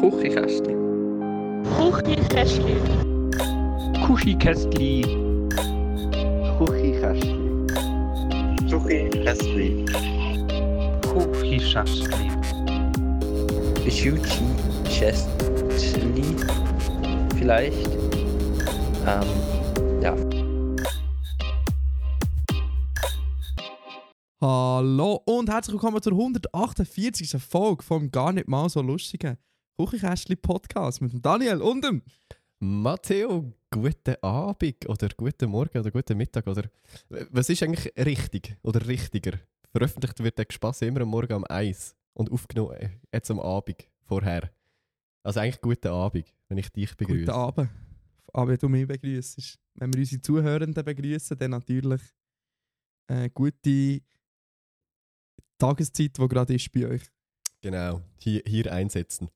Küchenkästli. Küchenkästli. Küchenkästli. Küchenkästli. Küchenkästli. Küchenkästli. Küchenkästli. Vielleicht. Ähm, ja. Hallo und herzlich willkommen zur 148. Folge vom gar nicht mal so lustigen Küchenkästli Podcast mit dem Daniel und dem. Matteo, guten Abend oder guten Morgen oder guten Mittag oder was ist eigentlich richtig oder richtiger? Veröffentlicht wird der Spaß immer am Morgen um 1 und aufgenommen äh, jetzt am Abend vorher. Also eigentlich guten Abend, wenn ich dich begrüße. Guten Abend. Aber wenn du mich begrüßt. Wenn wir unsere Zuhörenden begrüßen, dann natürlich äh, gute Tageszeit, die gerade ist bei euch. Genau, hier, hier einsetzen.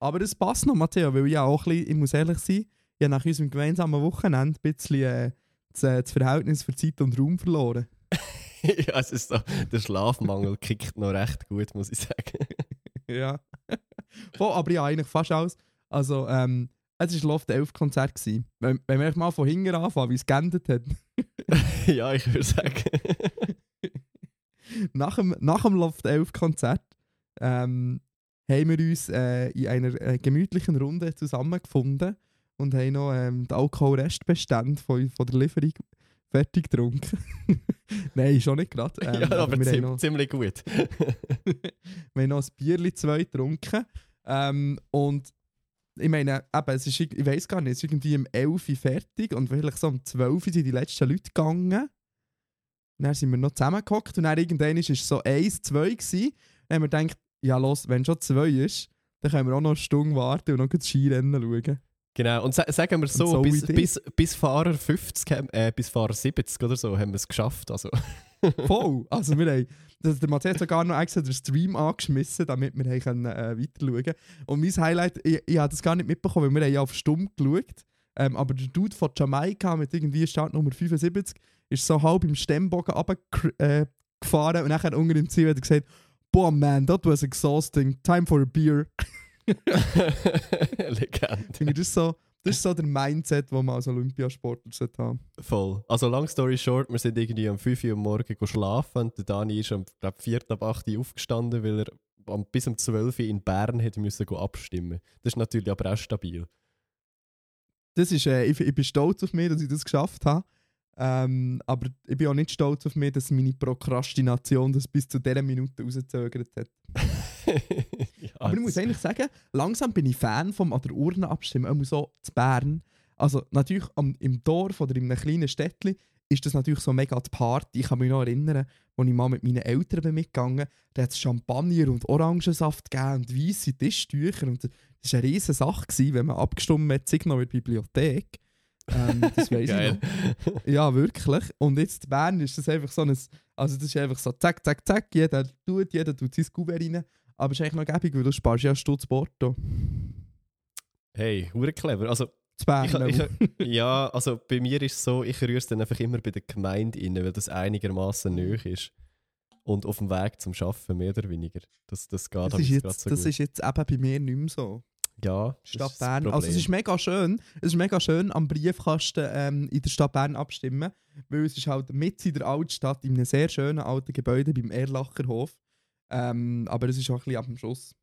Aber das passt noch, Matteo, weil ich ja auch ein bisschen, ich muss ehrlich sein, ich habe nach unserem gemeinsamen Wochenende ein bisschen äh, das, äh, das Verhältnis für Zeit und Raum verloren. ja, es ist so, der Schlafmangel kickt noch recht gut, muss ich sagen. ja. Voll, aber ja, eigentlich fast alles. Also, ähm, es war Loft 11 Konzert. Gewesen. Wenn, wenn wir mal von hinten anfangen, wie es geendet hat. ja, ich würde sagen. nach, dem, nach dem Loft 11 Konzert ähm, haben wir uns äh, in einer äh, gemütlichen Runde zusammengefunden und haben noch ähm, den Alkoholrestbestand von, von der Lieferung fertig getrunken. Nein, schon nicht gerade. Ähm, ja, aber, wir ziem noch, ziemlich gut. wir haben noch ein Bierli zwei getrunken. Ähm, und ich meine, eben, es ist, ich weiß gar nicht, es ist irgendwie um 11 Uhr fertig und vielleicht so um 12 Uhr sind die letzten Leute gegangen. Dann sind wir noch zusammengehockt und dann irgendwann war es so 1, 2 gewesen. Dann haben wir gedacht, ja los, wenn schon 2 ist, dann können wir auch noch eine Stunde warten und noch das Skirennen schauen. Genau, und sa sagen wir so, so bis, bis, bis Fahrer 50, haben- äh, bis Fahrer 70 oder so haben wir es geschafft. Also. Voll! Also wir haben, das, der Matthias hat sogar noch extra den Stream angeschmissen, damit wir haben können, äh, weiter schauen können. Und mein Highlight, ich, ich habe das gar nicht mitbekommen, weil wir haben ja auf Stumm geschaut. Ähm, aber der Dude von Jamaika mit irgendwie Startnummer 75 ist so halb im Stemmbogen runtergefahren äh, und nachher unter dem Ziel hat er gesagt, Boah man, that was exhausting, time for a beer. Legende. Ich, das, ist so, das ist so der Mindset, den man als Olympiasportler sollte haben Voll. Also, long story short, wir sind irgendwie um 5 Uhr am Morgen go schlafen und der Dani ist glaub, 4 ab 8 Uhr aufgestanden, weil er am- bis um 12 Uhr in Bern hätte müssen abstimmen. Das ist natürlich aber auch stabil. Das ist, äh, ich, ich bin stolz auf mich, dass ich das geschafft habe. Ähm, aber ich bin auch nicht stolz auf mich, dass meine Prokrastination das bis zu dieser Minute rausgezögert hat. ja, aber ich muss eigentlich sagen, langsam bin ich Fan vom an der Urne abstimmen, auch so zu Bern. Also natürlich am, im Dorf oder in einem kleinen Städtchen ist das natürlich so mega die Party. Ich kann mich noch erinnern, als ich mal mit meinen Eltern bin mitgegangen da hat es Champagner und Orangensaft gegeben und weisse Tischtücher. Und das war eine riesige Sache, gewesen, wenn man abgestimmt hat, noch in der Bibliothek. Ähm, das weiss ich noch. Ja, wirklich. Und jetzt in Bern ist das einfach so ein. Also, das ist einfach so zack, zack, zack. Jeder tut, jeder tut sein Kuvert rein. Aber es ist eigentlich noch gäbig, weil du sparst ja Stutz Porto. Hey, hure clever. Also, ich, ich, ja, also bei mir ist es so, ich rühre es dann einfach immer bei der Gemeinde rein, weil das einigermaßen nöch ist. Und auf dem Weg zum Arbeiten, mehr oder weniger. Das, das geht das, ist jetzt, so das gut. ist jetzt eben bei mir nicht mehr so. Ja, Stadt Bern. Also es ist mega schön. Es ist mega schön am Briefkasten ähm, in der Stadt Bern abstimmen, weil es ist halt mitten in der Altstadt in einem sehr schönen alten Gebäude beim Erlacherhof. Ähm, aber es ist auch ein bisschen ab dem Schuss.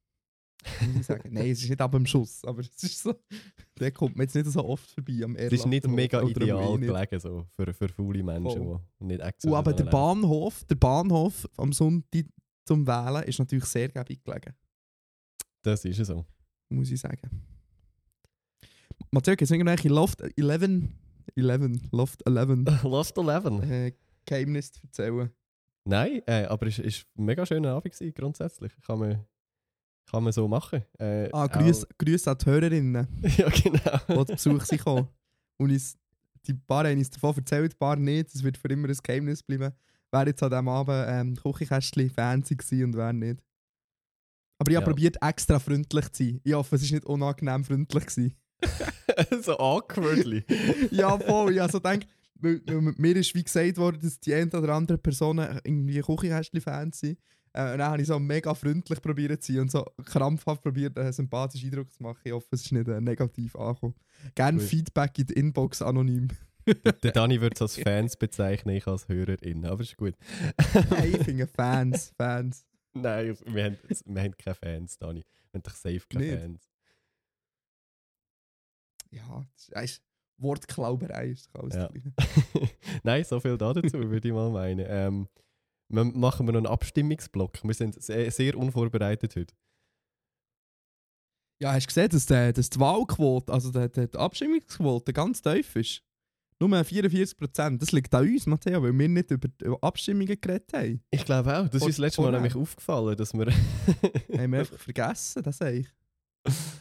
Muss ich sagen. Nein, es ist nicht ab dem Schuss, aber es ist so. Der kommt mir jetzt nicht so oft vorbei am Das ist nicht Erlacherhof. mega ideal gelegen so, für, für faule Menschen, Voll. die nicht extra Und aber der. Bahnhof, der Bahnhof am Sonntag zum Wählen ist natürlich sehr gäbig gelegen, Das ist es so. Muss ich sagen. Matthias, jetzt irgendwelche Loft 11, 11, Loft 11 Lost 11. äh, Geheimnis zu erzählen. Nein, äh, aber es war ein mega schöner Abend gewesen, grundsätzlich. Kann man, kann man so machen. Äh, Ah, Grüße Grüß an die Hörerinnen, Ja, genau. die zu Besuch sind gekommen. Und uns, die paar haben uns davon erzählt, die paar nicht. Es wird für immer ein Geheimnis bleiben, wer jetzt an diesem Abend ähm, Küchenkästchen-Fans war und wer nicht. Aber ich habe Ja. probiert, extra freundlich zu sein. Ich hoffe, es war nicht unangenehm freundlich. Gewesen. so awkwardly. ja, voll. Ich habe so gedacht, weil, weil mir ist wie gesagt worden, dass die eine oder andere Personen irgendwie Küchenkästchen-Fans sind. Äh, und dann habe ich so mega freundlich probiert zu sein und so krampfhaft probiert, einen sympathischen Eindruck zu machen. Ich hoffe, es ist nicht äh, negativ angekommen. Gerne Gut. Feedback in die Inbox anonym. Der Dani würde es als Fans bezeichnen, ich als Hörerin, aber ist gut. Nein, ich finde Fans, Fans. Nein, wir haben, wir haben keine Fans, Dani. Wir haben doch safe keine Nicht? Fans. Ja, das ist, Wortklauberei ist alles Ja. Nein, so viel da dazu, würde ich mal meinen. Ähm, wir machen wir noch einen Abstimmungsblock. Wir sind sehr, sehr unvorbereitet heute. Ja, hast du gesehen, dass, der, dass die Wahlquote, also die, die, die Abstimmungsquote ganz tief ist? Nur 44%. Das liegt an uns, Matteo, weil wir nicht über Abstimmungen geredet haben. Ich glaube auch. Das ist das letzte Mal nämlich aufgefallen, dass wir. haben wir einfach vergessen, das sage ich.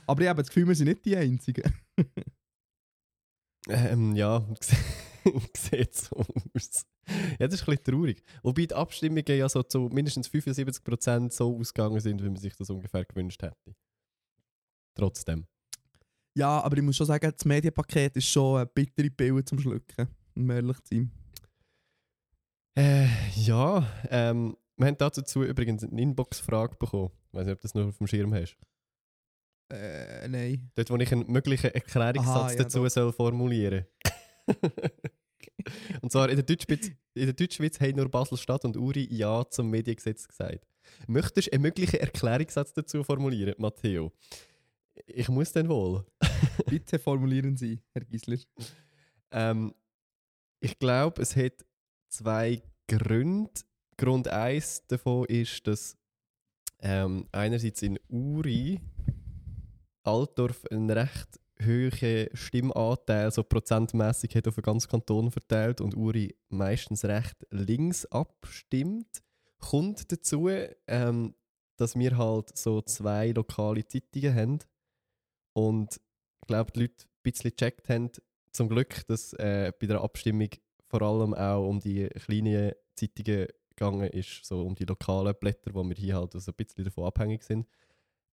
Aber ich habe das Gefühl, wir sind nicht die Einzigen. ähm, ja, sieht so aus. Ja, das ist ein bisschen traurig. Wobei die Abstimmungen ja so zu mindestens 75% so ausgegangen sind, wie man sich das ungefähr gewünscht hätte. Trotzdem. Ja, aber ich muss schon sagen, das Medienpaket ist schon eine bittere Pille zum Schlucken, um ehrlich zu sein. Äh, ja, ähm, wir haben dazu übrigens eine Inbox-Frage bekommen. Ich weiß nicht, ob du das noch auf dem Schirm hast. Äh, nein. Dort, wo ich einen möglichen Erklärungssatz Aha, ja, dazu doch. soll formulieren Und zwar in der Deutschschweiz, in der Deutschschweiz haben nur Basel-Stadt und Uri Ja zum Mediengesetz gesagt. Möchtest du einen möglichen Erklärungssatz dazu formulieren, Matteo? Ich muss dann wohl. Bitte formulieren Sie, Herr Giesler. Ähm, ich glaube, es hat zwei Gründe. Grund 1 davon ist, dass ähm, einerseits in Uri Altdorf einen recht hohen Stimmanteil, so prozentmäßig hat auf den ganzen Kanton verteilt und Uri meistens recht links abstimmt. Kommt dazu, ähm, dass wir halt so zwei lokale Zeitungen haben und ich glaube, die Leute ein bisschen gecheckt haben, zum Glück, dass äh, bei der Abstimmung vor allem auch um die kleinen Zeitungen gegangen ist, so um die lokalen Blätter, wo wir hier halt so ein bisschen davon abhängig sind.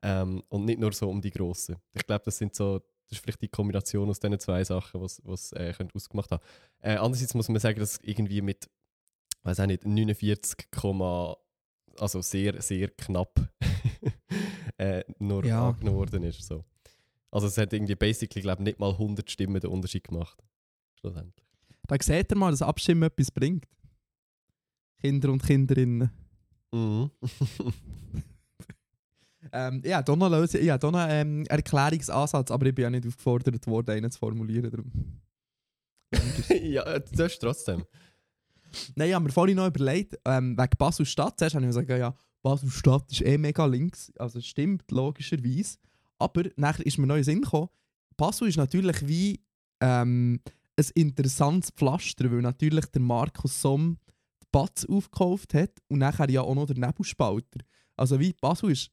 Ähm, und nicht nur so um die grossen. Ich glaube, das sind so, das ist vielleicht die Kombination aus diesen zwei Sachen, was, was äh, könnte ausgemacht haben. Äh, andererseits muss man sagen, dass irgendwie mit, weiß auch nicht, 49, also sehr, sehr knapp äh, nur Ja. angenommen worden ist. So. Also es hat irgendwie basically, glaube ich, nicht mal 100 Stimmen den Unterschied gemacht. Schlussendlich. Da seht ihr mal, dass Abstimmen etwas bringt. Kinder und Kinderinnen. Mhm. Ähm, ja, da noch, ich habe da noch ähm, Erklärungsansatz, aber ich bin ja nicht aufgefordert worden, einen zu formulieren. Darum. ja, das ist trotzdem. Nein, ich habe mir vorhin noch überlegt, ähm, wegen Basel-Stadt, zuerst habe ich mir gesagt, ja, Basel-Stadt ist eh mega links, also es stimmt, logischerweise. Aber nachher ist mir den Sinn gekommen, Basel ist natürlich wie ähm, ein interessantes Pflaster, weil natürlich der Markus Somm die Batz aufgekauft hat und nachher ja auch noch der Nebelspalter. Also wie Basel ist...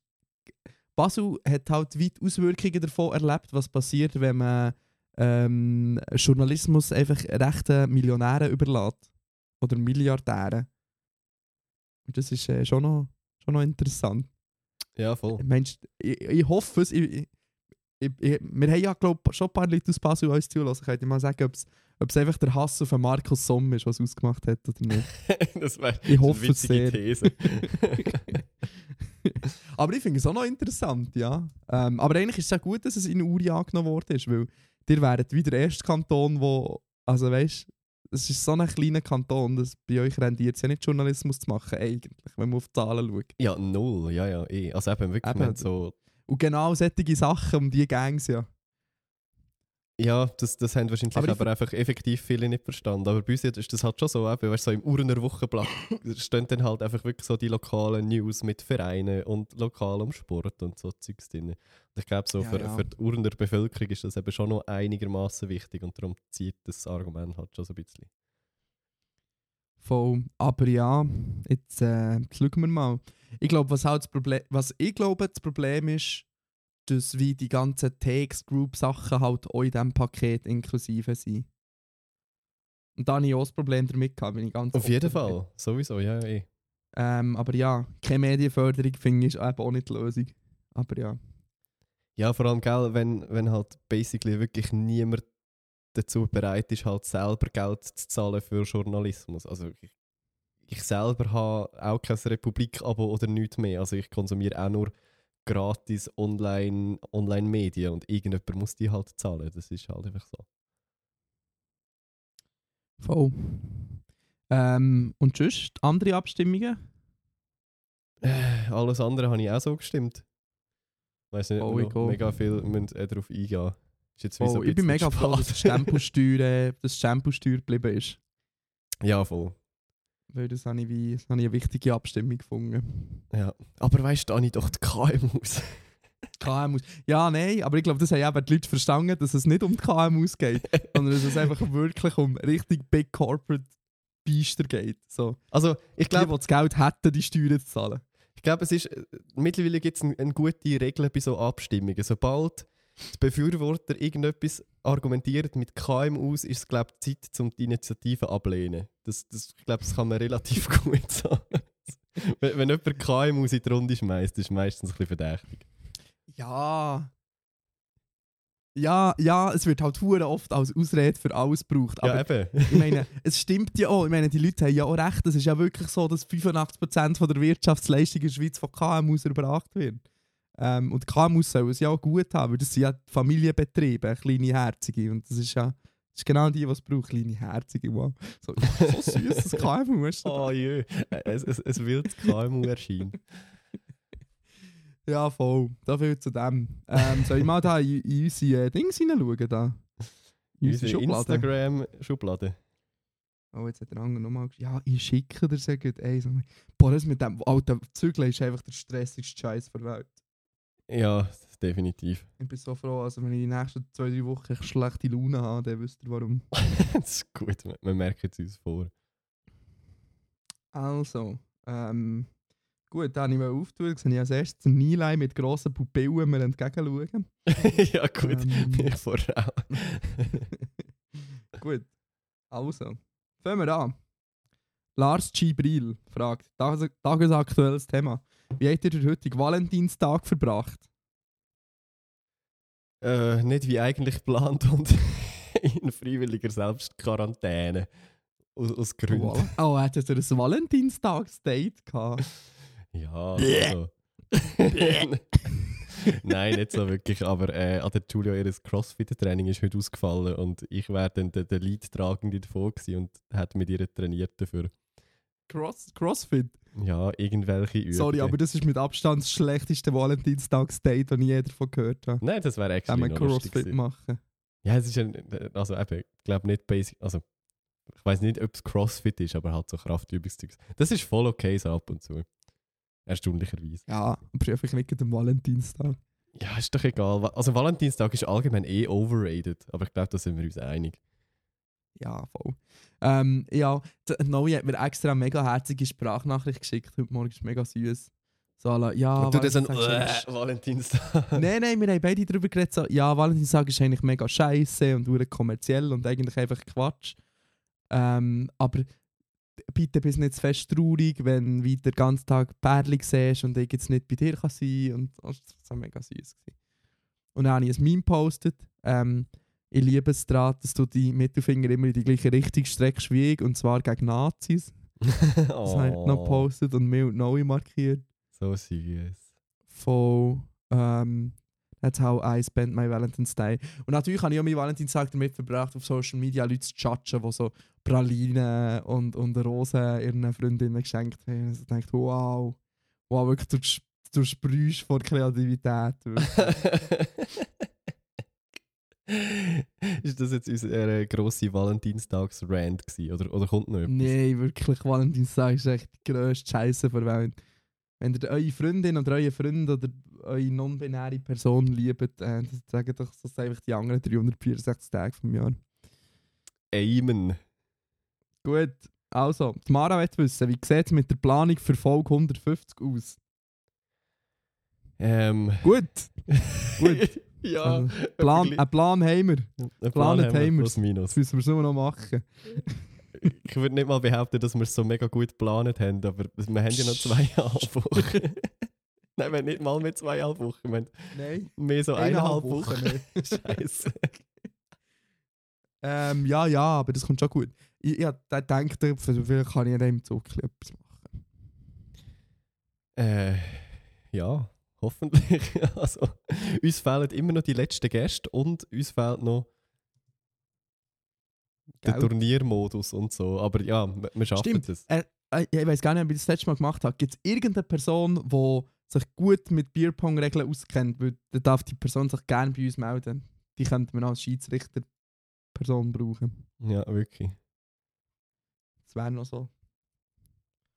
Basel hat halt weit Auswirkungen davon erlebt, was passiert, wenn man ähm, Journalismus einfach rechten Millionären überlässt oder Milliardären. Und das ist äh, schon, schon noch interessant. Ja, voll. Mensch, ich, ich hoffe es. Ich, ich, ich, ich, wir haben ja, glaube schon ein paar Leute aus Basel uns zulassen. Könnt ihr mal sagen, ob es einfach der Hass auf Markus Somm ist, was ausgemacht hat oder nicht. das wäre Ich hoffe eine es witzige. These. aber ich finde es auch noch interessant, ja. Ähm, aber eigentlich ist es ja gut, dass es in Uri angenommen worden ist, weil ihr wäret wie der erste Kanton, wo, also weißt es ist so ein kleiner Kanton, dass bei euch rendiert es ja nicht Journalismus zu machen, eigentlich, wenn man auf die Zahlen schaut. ja, null. Ja, ja, eh. Also eben wirklich, Eben. so... Und genau solche Sachen, um die Gangs ja. Ja, das, das haben wahrscheinlich Aber aber, einfach effektiv viele nicht verstanden. Aber bei uns ist das halt schon so, eben, weißt, so im Urner Wochenblatt stehen dann halt einfach wirklich so die lokalen News mit Vereinen und lokalem Sport und so Zeugs drin. Und ich glaube, so Ja, für, ja. für die Urner Bevölkerung ist das eben schon noch einigermaßen wichtig und darum zieht das Argument halt schon so ein bisschen. Voll. Aber ja, jetzt äh, schauen wir mal. Ich glaube, was halt das Problem, was ich glaube, das Problem ist, dass wie die ganzen Takes Group Sachen halt auch in diesem Paket inklusive sind. Und da habe ich auch das Problem damit gehabt, wenn ich ganz Auf jeden offen bin. Fall, sowieso, ja, ja, eh. Ähm, aber ja, keine Medienförderung finde ich ist eben auch nicht die Lösung. Aber ja. Ja, vor allem, gell, wenn, wenn halt basically wirklich niemand dazu bereit ist, halt selber Geld zu zahlen für Journalismus. Also ich, ich selber habe auch kein Republik-Abo oder nichts mehr. Also ich konsumiere auch nur gratis online, Online-Medien und irgendjemand muss die halt zahlen. Das ist halt einfach so. Voll. Ähm, und sonst andere Abstimmungen? Äh, alles andere habe ich auch so gestimmt. Weiß nicht, Oh, ich mega viel müssen, äh, darauf eingehen. Ist jetzt wie so Oh, ein ich bin mega froh, dass spät. Stempelsteuer, äh, geblieben ist. Ja, voll. Weil das habe ich, wie, das habe ich eine wichtige Abstimmung gefunden. Ja. Aber weißt du, Dani, doch die KMUs. KMUs. Ja, nein, aber ich glaube, das haben eben die Leute verstanden, dass es nicht um die KMUs geht, sondern dass es einfach wirklich um richtig Big Corporate Beister geht. So. Also, ich Ich glaube, glaube, die das Geld hätten, die Steuern zu zahlen. ich glaube, es ist, äh, mittlerweile gibt es eine, eine gute Regel bei so Abstimmungen. Sobald die Befürworter irgendetwas argumentieren mit KMUs, ist es, glaube ich, Zeit, um die Initiative ablehnen. Das, das, ich glaube, das kann man relativ gut sagen. wenn, wenn jemand KMUs in die Runde schmeißt, ist es meistens ein bisschen verdächtig. Ja. Ja, ja, es wird halt hure oft als Ausrede für alles gebraucht. Aber ja, eben. ich meine, es stimmt ja auch. Ich meine, die Leute haben ja auch recht. Es ist ja wirklich so, dass 85% von der Wirtschaftsleistung in der Schweiz von KMUs erbracht wird. Ähm, und KMUs sollen es ja auch gut haben, weil das sind ja Familienbetriebe, kleine Herzige. Und das ist ja das ist genau die, die es braucht, kleine Herzige. Wow. So, so süß, das KMU. Du? Oh jö, es, es, es wildes KMU erscheint. Ja, voll. Da viel zu dem. Ähm, soll ich mal da in, in unsere äh, Dings hineinschauen? Da? In unsere Unsere Schublade? Instagram-Schublade. Oh, jetzt hat der andere nochmal geschrieben, ja, ich schicke dir sehr gut. Ey, so, boah, das mit dem alten Zügeln ist einfach der stressigste Scheiß der Welt. Ja, definitiv. Ich bin so froh, also wenn ich die nächsten zwei, drei Wochen echt schlechte Laune habe, dann wisst ihr warum. das ist gut, wir, merken es uns vor. Also, ähm, gut, dann habe ich mal auftun, sehe ich als erstes einen Nilei mit grossen Pupillen mir entgegenschauen. ja, gut, Ähm. ich vorher auch. Gut, also, fangen wir an. Lars Gibril fragt, tages tagesaktuelles Thema. Wie habt ihr den heutigen Valentinstag verbracht? äh, nicht wie eigentlich geplant und in freiwilliger Selbstquarantäne. Aus, aus Gründen. Oh, hattet ihr ein Valentinstagsdate gehabt? Ja, also. Nein, nicht so wirklich, aber äh, an der Julia ihr Crossfit-Training ist heute ausgefallen und ich wäre dann der, der Leidtragende davon gewesen und hat mit ihr trainiert dafür. Cross Crossfit? Ja, irgendwelche Übungen. Sorry, aber das ist mit Abstand das schlechteste Valentinstagsdate, das ich je davon gehört habe. Nein, das wäre noch lustig Crossfit gewesen. machen. Ja, es ist ein, also eben, ich glaube nicht basic, also ich weiß nicht, ob es Crossfit ist, aber halt so Kraftübungszeugs. Das ist voll okay so ab und zu. Erstaunlicherweise. Ja, aber einfach nicht am Valentinstag. Ja, ist doch egal. Also Valentinstag ist allgemein eh overrated, aber ich glaube, da sind wir uns einig. Ja, voll. Ähm, ja, der Noe hat mir extra eine mega herzige Sprachnachricht geschickt. Heute Morgen ist mega süß. So, la, ja, und du das ist äh, Valentinstag. Nein, nein, wir haben beide darüber geredet, so, ja, Valentinstag ist eigentlich mega scheiße und hure kommerziell und eigentlich einfach Quatsch. Ähm, aber bitte bist nicht zu fest traurig, wenn du den ganzen Tag Pärchen siehst und ich jetzt nicht bei dir kann sein und oh, das war mega süß. Und dann habe ich ein Meme gepostet. Ähm, ich liebe es daran, dass du die Mittelfinger immer in die gleiche Richtung streckst wie ich, und zwar gegen Nazis. Das habe ich noch oh, gepostet und mir und Noe markiert. so süß. von ähm, That's how I spend my Valentine's Day. Und natürlich habe ich auch meinen Valentinstag damit verbracht, auf Social Media Leute zu judgen, die so Pralinen und, und Rosen ihren Freundinnen geschenkt haben. Und ich dachte, wow, wow, wirklich, du, du sprühst vor Kreativität. ist das jetzt unser äh, grosse Valentinstags-Rant gewesen? Oder, oder kommt noch etwas? Nein, wirklich, Valentinstag ist echt die grösste Scheiße der Welt. Wenn ihr eure Freundin oder euren Freund oder eure non-binäre Person liebt, äh, dann sagen doch das einfach die anderen 364 Tage vom Jahr. Amen. Gut, also, die Mara will wissen, wie sieht es mit der Planung für Folge 150 aus? Ähm, Gut, Gut. Ja, Also, Plan, ein Plan haben wir. Plan Plan haben wir, haben wir. plus minus. Das müssen wir nur noch machen. Ich würde nicht mal behaupten, dass wir es so mega gut geplant haben, aber wir haben ja noch zweieinhalb Wochen. Nein, wir haben nicht mal mehr zweieinhalb Wochen, wir haben Nein. mehr so Eineinhalb eineinhalb Wochen. Wochen, Scheiße. Ähm, ja, ja, aber das kommt schon gut. Ich, ich gedacht, vielleicht kann ich an dem Zug ein etwas machen. Äh, ja, hoffentlich. also, uns fehlen immer noch die letzten Gäste und uns fehlt noch der Geld. Turniermodus und so. Aber ja, wir schaffen Stimmt. es. Äh, ich weiß gar nicht, ob ich das letzte Mal gemacht habe. Gibt es irgendeine Person, die sich gut mit Bierpong-Regeln auskennt? Weil dann darf die Person sich gerne bei uns melden. Die könnte man als Schiedsrichter-Person brauchen. Ja, wirklich. Das wäre noch so.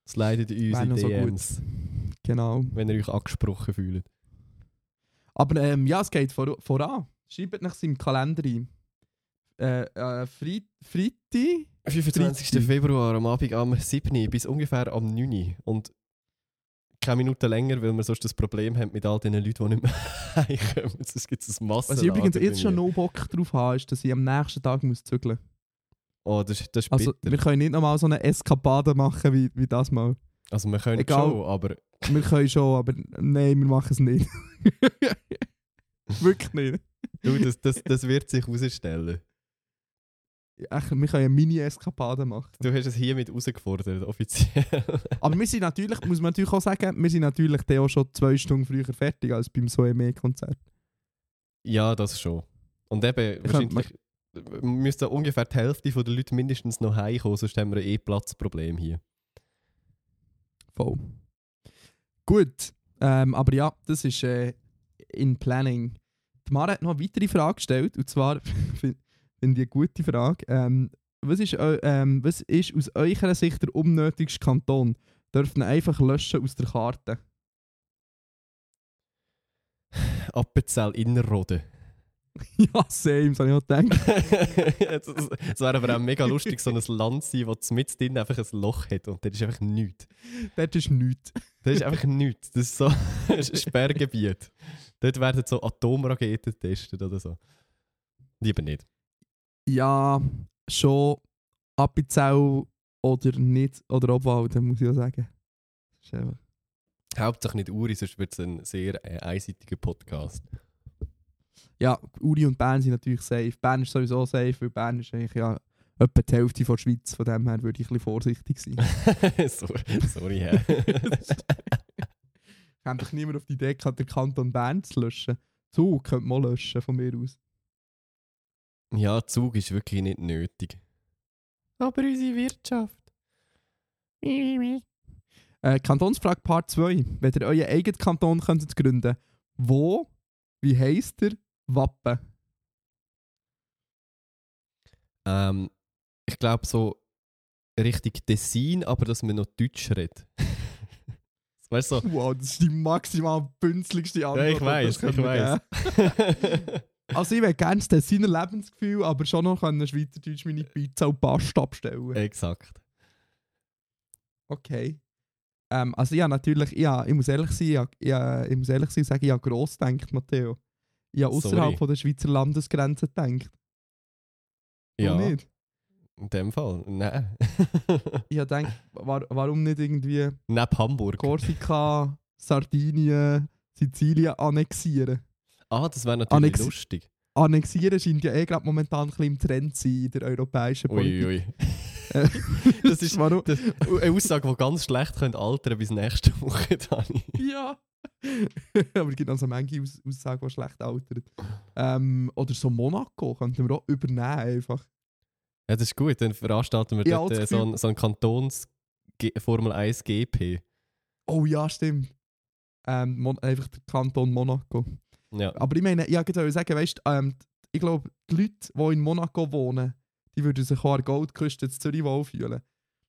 Slidet in so unsere gut. DMs, Genau. wenn ihr euch angesprochen fühlt. Aber ähm, ja, es geht vor, voran. Schreibt nach seinem Kalender ein. Äh, äh, Freit Freitag? 25. Freitag. Februar am Abend am 7. bis ungefähr am 9. Und keine Minute länger, weil wir sonst das Problem haben mit all den Leuten, die nicht mehr heimkommen. Sonst gibt es ein Massen. Was ich übrigens jetzt schon noch Bock drauf habe, ist, dass ich am nächsten Tag muss zügeln muss. Oh, das, das ist Also, bitter. wir können nicht nochmal so eine Eskapade machen wie, wie das mal. Also wir können Egal. schon, aber Wir können schon, aber nein, wir machen es nicht. Wirklich nicht. du, das, das, das wird sich herausstellen. Echt, wir können eine Mini-Eskapade machen. Du hast es hiermit herausgefordert, offiziell. Aber wir sind natürlich, muss man natürlich auch sagen, wir sind natürlich auch schon zwei Stunden früher fertig als beim SOEME-Konzert. ja, das schon. Und eben, Ich wahrscheinlich müsste ungefähr die Hälfte der Leute mindestens noch heimkommen, sonst haben wir ein E-Platzproblem hier. Voll. Gut, ähm, aber ja, das ist äh, in Planning. Die Mara hat noch eine weitere Frage gestellt, und zwar finde ich eine gute Frage. Ähm, was, ist, ähm, was ist aus eurer Sicht der unnötigste Kanton? Dürfen einfach löschen aus der Karte? Appenzell Innerrhoden. ja, same, das habe ich auch gedacht. Es wäre aber auch mega lustig, so ein Land zu sein, das mit drin einfach ein Loch hat und das ist einfach nichts. Dort ist nichts. Das ist einfach nichts. Das ist so ein Sperrgebiet. Dort werden so Atomraketen getestet oder so. Lieber nicht. Ja, schon Appenzell oder nicht, oder Obwalden, muss ich auch sagen. Das Hauptsache nicht Uri, sonst wird es ein sehr äh, einseitiger Podcast. Ja, Uri und Bern sind natürlich safe. Bern ist sowieso safe, weil Bern ist eigentlich ja etwa die Hälfte von der Schweiz. Von dem her würde ich ein bisschen vorsichtig sein. sorry, sorry ja. Kommt doch niemand auf die Idee, gehabt, den Kanton Bern zu löschen. Zug könnte man löschen, von mir aus. ja, Zug ist wirklich nicht nötig. Aber unsere Wirtschaft. Äh, Kantonsfrage Part 2. Wenn ihr euren eigenen Kanton könntet gründen wo, wie heisst der, Wappen? Ähm, ich glaube so richtig Tessin, aber dass man noch Deutsch redet. weißt du? So, Wow, das ist die maximal bünzligste Antwort. ja, ich weiß, ich weiß. Also ich will gerne das seiner Lebensgefühl, aber schon noch können Schweizerdeutsch meine Pizza und Pasta abstellen. Exakt. Okay. Ähm, also ja, natürlich, ja, ich muss ehrlich sein, ja, ja, ich muss ehrlich sein, sagen, ich habe gross gedacht, Matteo. Sorry. außerhalb von der Schweizer Landesgrenze. Du Ja, nicht? in dem Fall. Nein. Ich habe gedacht, war, warum nicht irgendwie Neben Hamburg. Korsika, Sardinien, Sizilien annexieren? Ah, das wäre natürlich Annex- lustig. Annexieren scheint ja eh gerade momentan ein bisschen im Trend zu sein in der europäischen Politik. Ui, ui. Äh, Das ist warum? das, eine Aussage, die ganz schlecht könnte altern bis nächste Woche, Dani. Ja. Aber es gibt also manche Aus Aussagen, die schlecht altern. Ähm, oder so Monaco könnten wir auch übernehmen einfach. Ja, das ist gut. Dann veranstalten wir Ja, dort äh, so Gefühl- ein, so Kantons Formel 1 GP. Oh ja, stimmt. Ähm, einfach der Kanton Monaco. Ja. Aber ich meine, ich wollte sagen, weißt ähm, ich glaube, die Leute, die in Monaco wohnen, die würden sich auch an der Goldküste in Zürich wohlfühlen.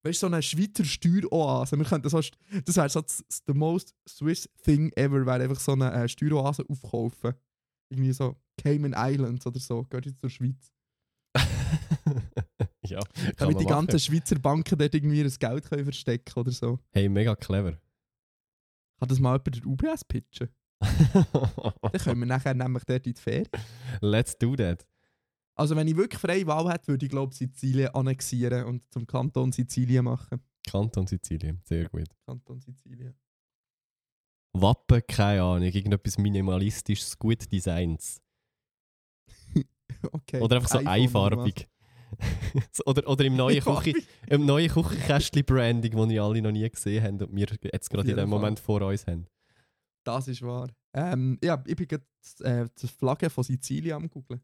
Weißt du, so eine Schweizer Steueroase. Wir könnten so, das wäre so das, the most Swiss thing ever, wäre einfach so eine äh, Steueroase aufkaufen. Irgendwie so Cayman Islands oder so. Geht jetzt zur Schweiz. ja, kann Damit man die ganzen Schweizer Banken dort irgendwie ihr Geld können verstecken oder so. Hey, mega clever. Kann das mal jemand der UBS pitchen? Dann können wir nachher nämlich dort in die Ferien. Let's do that. Also wenn ich wirklich freie Wahl hätte, würde ich glaube Sizilien annexieren und zum Kanton Sizilien machen. Kanton Sizilien, sehr gut. Kanton Sizilien. Wappen, keine Ahnung, irgendetwas minimalistisches, gut Designs. Okay. Oder einfach so iPhone einfarbig. Oder, oder im neuen, Küche, im neuen Küchenkästchen-Branding, das wir alle noch nie gesehen haben und wir jetzt gerade in dem. Moment vor uns haben. Das ist wahr. Ähm, ja, ich bin gerade äh, die Flagge von Sizilien am googeln.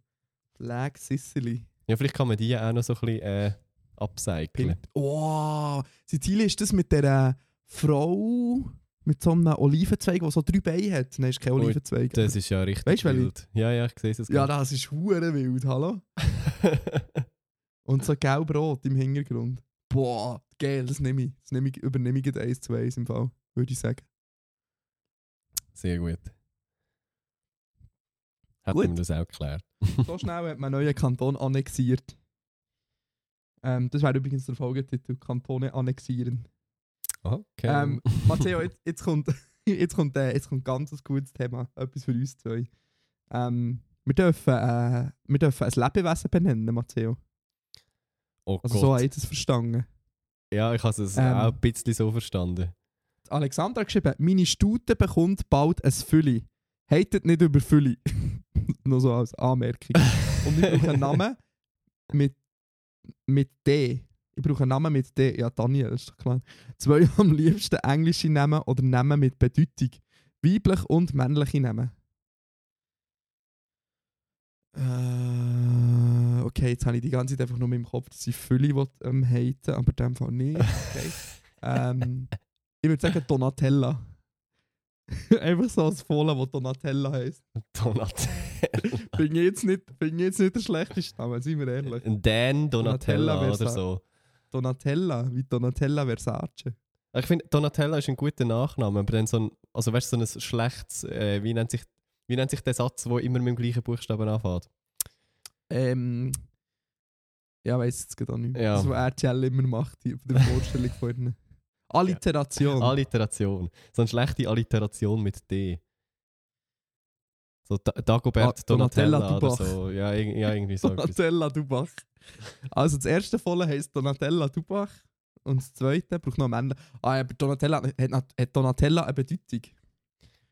Flag Sicily. Ja, vielleicht kann man die auch noch so ein bisschen äh, upcyclen. Oh, Sizilien ist das mit der äh, Frau mit so einem Olivenzweig, der so drei Beine hat. Nein, ist kein Olivenzweig. Das ist ja richtig Weißt wild. Ja, ja, ich sehe es ja, das ist hure wild, hallo? Und so gelb-rot im Hintergrund. Boah, geil, das nehme ich. Das nehme ich, übernehme ich eins zu eins im Fall, würde ich sagen. Sehr gut. Hätten Gut. wir das auch geklärt. So schnell hat man einen neuen Kanton annexiert. Ähm, das wäre übrigens der Folgetitel, Kantone annexieren. Okay. Ähm, Matteo, jetzt, jetzt kommt, jetzt kommt, äh, jetzt kommt ganz ein gutes Thema, etwas für uns zwei. Ähm, wir, dürfen, äh, wir dürfen ein Lebewesen benennen, Matteo. oh Also Gott. so habe ich das verstanden. ja, ich habe es Ähm. auch ein bisschen so verstanden. Alexandra hat geschrieben, meine Stute bekommt bald ein Fülli. Hatet nicht über Fülli. Nur so als Anmerkung. Und ich brauche einen Namen mit, mit D. Ich brauche einen Namen mit D. Ja, Daniel, ist doch klar. Zwei am liebsten englische Namen oder Namen mit Bedeutung. Weiblich und männliche Namen. Äh, okay, jetzt habe ich die ganze Zeit einfach nur in meinem Kopf, dass ich will, ähm, haten aber in dem Fall nicht. Okay. ähm, ich würde sagen Donatella. einfach so als Fohlen, wo Donatella heisst. Donatello. Bin ich jetzt nicht, bin ich jetzt nicht der schlechteste Name, seien wir ehrlich. Ein Dan Donatella Donatella oder so. Donatella, wie Donatella Versace. Ich finde, Donatella ist ein guter Nachname, aber dann so ein, also weißt so ein schlechtes, äh, wie, nennt sich, wie nennt sich der Satz, der immer mit dem gleichen Buchstaben anfängt? Ähm, ja, weiss jetzt gerade auch nicht. Ja. Das, was RTL immer macht, die, bei der Vorstellung von Alliteration. Alliteration. So eine schlechte Alliteration mit D. So Da- Dagobert Ah, Donatella Donatella oder Dubach. so. Ja, irg- ja irgendwie so etwas. Donatella Dubach. Also das erste Volle heisst Donatella Dubach und das zweite braucht noch Männer. Ah, aber Donatella hat, hat hat Donatella eine Bedeutung.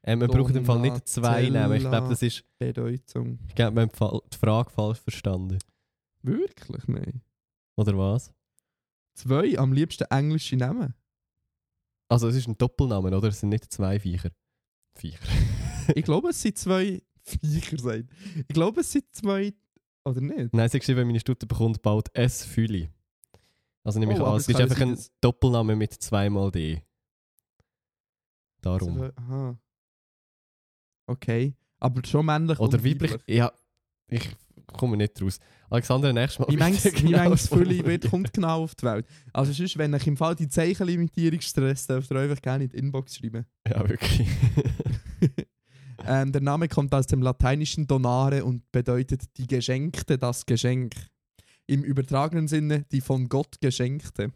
Ähm, man braucht im Fall nicht zwei Namen. Ich glaube, das ist, Bedeutung. ich glaube, wir haben die Fall- die Frage falsch verstanden. Wirklich? Nein. Oder was? Zwei am liebsten englische Namen. Also es ist ein Doppelname, oder? Es sind nicht zwei Viecher. Viecher. Ich glaube, es sind zwei Viecher. Sein. Ich glaube, es sind zwei. Oder nicht? Nein, sie geschrieben, meine Stute bekommt bald S Füli. Also nehme ich Oh, an, es ist einfach ein Doppelname mit zweimal D. Darum. Zwei- Aha. Okay. Aber schon männlich Oder weiblich. Ja, ich komme nicht raus. Alexander, nächstes Mal. Wie manches genau Fülli wird, kommt genau auf die Welt. Also sonst, wenn ich im Fall die Zeichenlimitierung stresst, dürft ihr einfach gerne in die Inbox schreiben. Ja, wirklich. ähm, der Name kommt aus dem lateinischen donare und bedeutet die Geschenkte, das Geschenk. Im übertragenen Sinne die von Gott Geschenkte.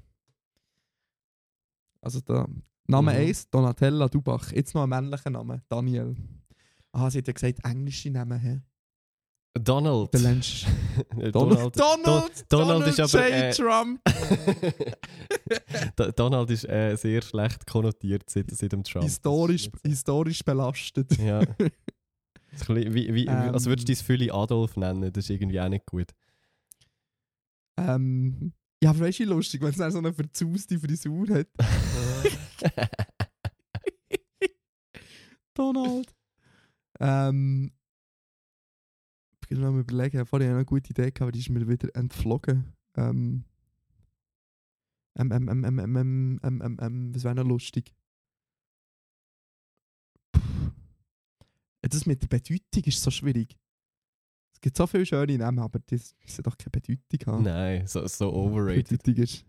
Also der Name Mhm. 1, Donatella Dubach. Jetzt noch ein männlicher Name, Daniel. Ah, sie hat ja gesagt, englische Namen, hä? Donald. Der Lensch. Donald. Donald! Donald ist aber, J. äh, Trump! Do- Donald ist äh, sehr schlecht konnotiert seit, seit dem Trump. historisch, historisch belastet. Ja. Bisschen wie, wie, Ähm. also würdest du dein Fülli Adolf nennen, das ist irgendwie auch nicht gut. Ähm, ja, aber weißt du, lustig, wenn es so eine verzauste Frisur hat. Donald. ähm, ich mal überlegen, vorhin habe ich noch eine gute Idee aber die ist mir wieder entflogen. Ähm, ähm, ähm, ähm, ähm, ähm, ähm, ähm, ähm, was wäre noch lustig? Puh. Das mit der Bedeutung ist so schwierig. Es gibt so viele schöne Namen, aber die müssen doch keine Bedeutung haben. Nein, so, so overrated. Bedeutung ist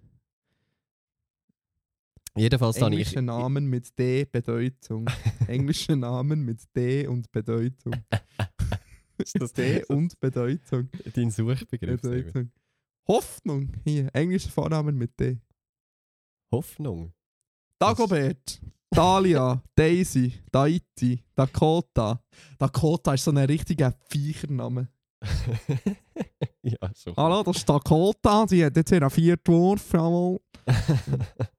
Jedenfalls ich. englische Namen mit D Bedeutung. englische Namen mit D und Bedeutung. Ist das D und Bedeutung. dein Suchbegriff? Bedeutung. Hoffnung. Hier, englische Vornamen mit D. Hoffnung. Dagobert, Dahlia, Daisy, Daiti, Dakota. Dakota ist so ein richtiger Viechername. ja, schon. Hallo, das ist Dakota. Sie hat jetzt ihren vierten Wurf. Jawohl.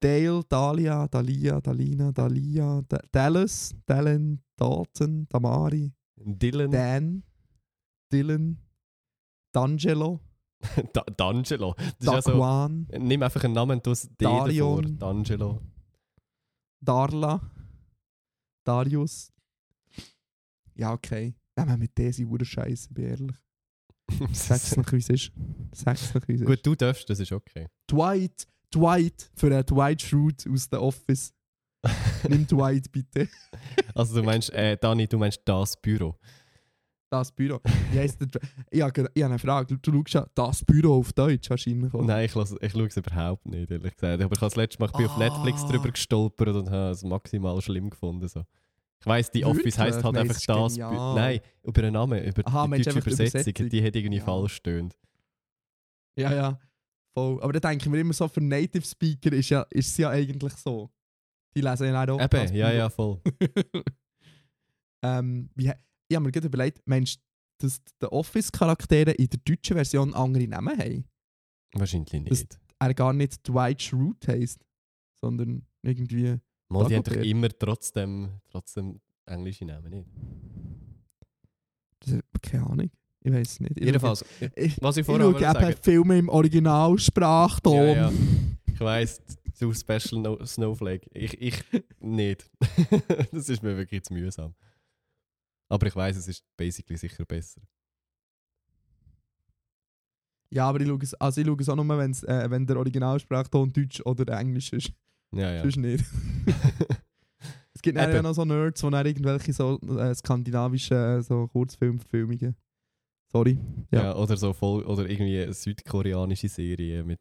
Dale, Dahlia, Dalia, Dalina, Dalia, Da- Dallas, Dallin, Dalton, Damari, Dylan. Dan, Dylan, D'Angelo, Da D'Angelo. Das ist ja so, Daquan, nimm einfach einen Namen du hast D davor. Darion. D'Angelo. Darla, Darius. Ja, okay. Nehmen mit der sind hure scheiße, bin ehrlich. Sag's es ist. Sag's wie es ist. Gut, du darfst, das ist okay. Dwight, Dwight, für einen Dwight Schrute aus The Office. Nimm Dwight bitte. Also du meinst, äh, Dani, du meinst das Büro. Das Büro. Wie heisst der? Dr- Ich habe ich habe eine Frage. Du schaust ja das Büro auf Deutsch wahrscheinlich. Oder? Nein, ich, lass- ich schaue es überhaupt nicht, ehrlich gesagt. Aber ich habe das letzte Mal ich bin auf Ah. Netflix drüber gestolpert und habe es maximal schlimm gefunden. So. Ich weiss, die Office Wirklich? heisst halt Nein, einfach das. Büro. Nein, über den Namen, über Aha, die deutsche Übersetzung, Übersetzung? die hat irgendwie Ja. falsch stöhnt. Ja, ja. Voll. Aber da denken wir immer so, für Native Speaker ist, ja, ist es ja eigentlich so. Die lesen ja auch Eben, ja, ja, voll. ähm, wie, ich habe mir gerade überlegt, meinst du, dass die Office-Charaktere in der deutschen Version andere Namen haben? Wahrscheinlich nicht. Er gar nicht Dwight Schrute heisst, sondern irgendwie. Mal, die haben doch immer trotzdem, trotzdem englische Namen, nicht? Das, keine Ahnung. Ich weiß es nicht. Ich Jedenfalls, schaue- Ich, was ich ich vorher schaue eben sagen... Filme im Originalsprachton. Ja, ja. Ich weiss, zu Special no Snowflake. Ich, ich nicht. das ist mir wirklich zu mühsam. Aber ich weiss, es ist basically sicher besser. Ja, aber ich schaue es, also ich schaue es auch nur, wenn's, äh, wenn der Originalsprachton Deutsch oder Englisch ist. Ja, ja. Sonst nicht. es gibt dann noch so Nerds, die dann irgendwelche so äh, skandinavischen äh, so Kurzfilmverfilmungen. Sorry. ja. Ja. oder so voll, oder irgendwie eine südkoreanische Serie mit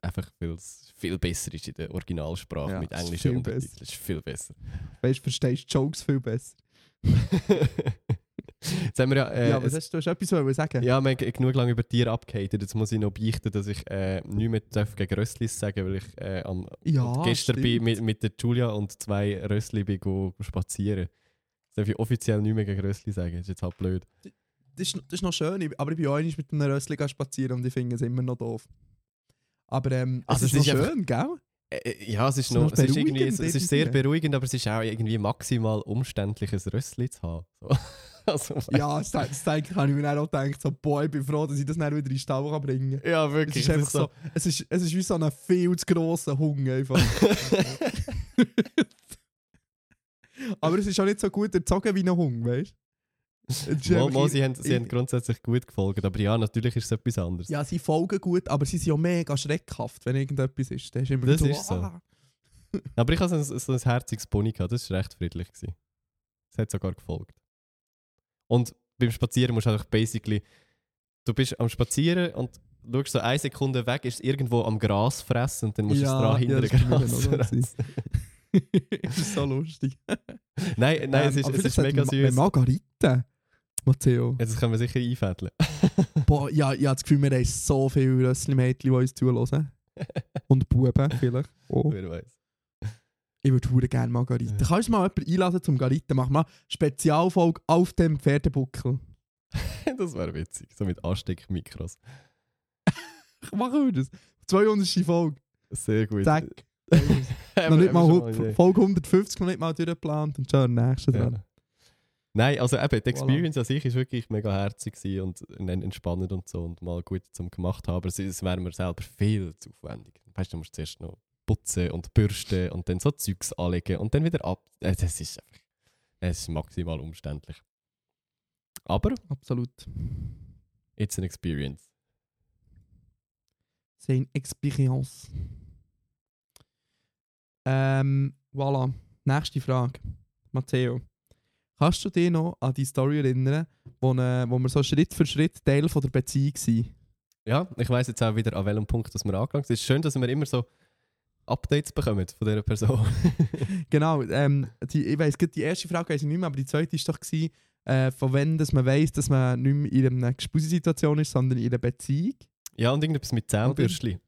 einfach viel, viel besser ist in der Originalsprache Ja, mit englischen viel Untertiteln. Das ist viel besser. Weißt du, verstehst Jokes viel besser. Jetzt haben wir ja, äh, ja, aber hast du hast etwas wollen sagen? Ja, wir haben genug lange über Tiere abgehatet. Jetzt muss ich noch beichten, dass ich äh, nicht mehr darf gegen Rösslis sagen weil ich äh, am, Ja, gestern bin mit, mit der Julia und zwei Rössli bin go, go spazieren. Jetzt darf ich offiziell nicht mehr gegen Rössli sagen. Das ist jetzt halt blöd. das, ist, das ist noch schön, aber ich bin auch mit einem Rössli spazieren und ich finde es immer noch doof. Aber ähm, Also es ist ist einfach- schön, gell? Äh, äh, ja, es ist, noch, es ist, irgendwie, es, es ist sehr beruhigend, aber es ist auch irgendwie maximal umständliches Rössli zu haben. So. also, Ja, das, das denke ich, habe ich mir auch gedacht, so, boah, ich bin froh, dass ich das dann wieder in den Stall kann bringen kann. ja, Es wirklich. ist einfach so, es ist, es ist wie so ein viel zu grosser Hunger einfach. Aber es ist auch nicht so gut erzogen wie ein Hund, weißt du? Mal, mal, sie, haben, sie ich- haben grundsätzlich gut gefolgt, aber ja, natürlich ist es etwas anderes. Ja, sie folgen gut, aber sie sind ja mega schreckhaft, wenn irgendetwas ist. Dann ist immer Das so, ist so. «Ah». Aber ich hatte so ein, so ein herziges Pony, gehabt, das war recht friedlich. Gewesen. Es hat sogar gefolgt. Und beim Spazieren musst du einfach basically. Du bist am Spazieren und schaust so eine Sekunde weg, ist es irgendwo am Gras fressen und dann musst du Ja, es dran ja, hinter ist mir Gras fressen. das ist so lustig. Nein, nein, es Ähm, ist, aber es ist mega süß. Margarite, Matteo. Jetzt können wir sicher einfädeln. Boah, ja, ich habe das Gefühl, wir haben so viele Rössli-Mädchen, die uns zuhören. Und Buben vielleicht. Oh. Wer weiß. Ich würde hure gerne Margarite. Ja. Kannst du mal jemanden einladen zum Garite? Mach mal Spezialfolge auf dem Pferdebuckel. das wäre witzig. So mit Ansteckmikros. Machen wir das. 200. Folge. Sehr gut. Zack. Noch nicht mal Idee. Folge 150 noch nicht mal durchgeplant und schon nächste dran. Nein, also eben, die Voilà. Experience an sich ist wirklich mega herzig und en- entspannend und so und mal gut zum gemacht haben. Aber es, es wäre mir selber viel zu aufwendig. Weißt du, du musst zuerst noch putzen und bürsten und dann so Zeugs anlegen und dann wieder ab. Äh, Das ist einfach, es ist maximal umständlich. Aber Absolut. it's an experience. C'est une expérience. Ähm, voilà. Nächste Frage. Matteo. Kannst du dich noch an die Story erinnern, wo, äh, wo wir so Schritt für Schritt Teil von der Beziehung waren? Ja, ich weiß jetzt auch wieder, an welchem Punkt dass wir angelangt sind. Es ist schön, dass wir immer so Updates bekommen von dieser Person. Genau, ähm, die, ich weiss, die erste Frage weiss ich nicht mehr, aber die zweite war doch, gewesen, äh, von wann dass man weiss, dass man nicht mehr in einer Gespusi-Situation ist, sondern in einer Beziehung. ja, und irgendetwas mit Zahnbürstli.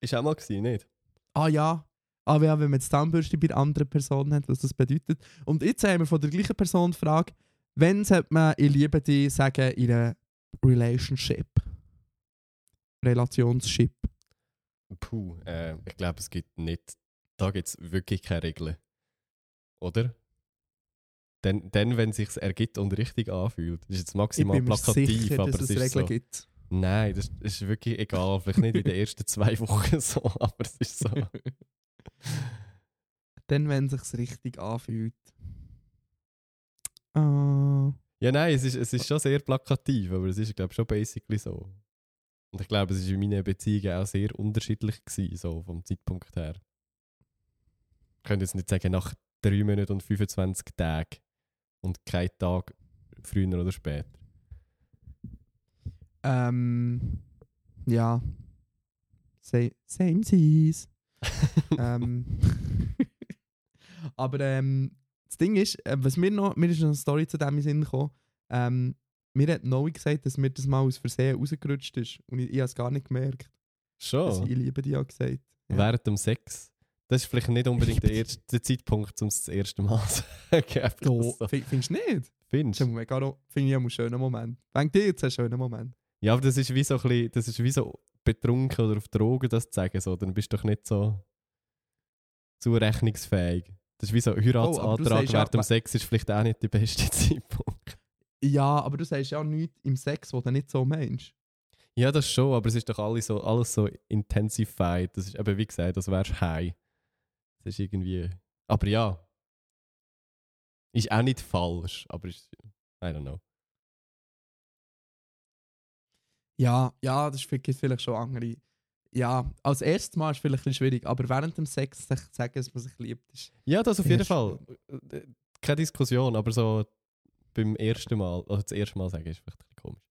Ist auch mal gewesen, nicht? Ah ja, ah, ja wenn man das Zahnbürste bei der anderen Person hat, was das bedeutet. Und jetzt haben wir von der gleichen Person die Frage, wann sollte man «Ich liebe dich» sagen in einer Relationship? Relationship. Puh, äh, ich glaube, es gibt nicht. Da gibt es wirklich keine Regeln. Oder? Dann, dann wenn es sich ergibt und richtig anfühlt. Das ist jetzt maximal plakativ, sicher, aber dass es es ist Regeln so. gibt. Nein, das ist wirklich egal. Vielleicht nicht in den ersten zwei Wochen so, aber es ist so. Dann, wenn es sich richtig anfühlt. Ah. Ja, nein, es ist, es ist schon sehr plakativ, aber es ist, glaube ich, schon basically so. Und ich glaube, es war in meinen Beziehungen auch sehr unterschiedlich, gewesen, so vom Zeitpunkt her. Ich könnte jetzt nicht sagen, nach 3 Monaten und 25 Tagen und kein Tag früher oder später. Ähm, ja. Same, same seas. ähm, aber ähm, das Ding ist, äh, was mir noch, mir ist noch eine Story zu dem in den Sinn gekommen. Ähm, mir hat Noe gesagt, dass mir das mal aus Versehen rausgerutscht ist. Und ich, ich habe es gar nicht gemerkt. Dass Schon? ich liebe dich auch gesagt. Ja. Während dem Sex? Das ist vielleicht nicht unbedingt der, erste, der Zeitpunkt, um es das erste Mal zu sagen. Einfach So, so. fi- Findest du nicht? Findest du? finde ich einen schönen Moment. Denk dir jetzt einen schönen Moment. Ja, aber das ist wie so ein bisschen, das ist wie so betrunken oder auf Drogen, das zu sagen. So. Dann bist du doch nicht so zurechnungsfähig. Das ist wie so ein Oh, Heiratsantrag ja- während dem Sex ist vielleicht auch nicht der beste Zeitpunkt. Ja, aber du sagst ja auch nichts im Sex, wo du nicht so meinst. Ja, das schon, aber es ist doch alles so, alles so intensified. Das ist eben, wie gesagt, das wärst high. Das ist irgendwie... Aber ja. Ist auch nicht falsch, aber ist... I don't know. Ja, ja, das ist vielleicht- gibt vielleicht schon andere. Ja, als erstes Mal ist es vielleicht ein bisschen schwierig, aber während dem Sex sich zu sagen, dass man sich liebt, ist. Ja, das auf jeden. Fall. Äh, Keine Diskussion, aber so beim ersten Mal, oder das erste Mal sagen, ist vielleicht ein bisschen komisch.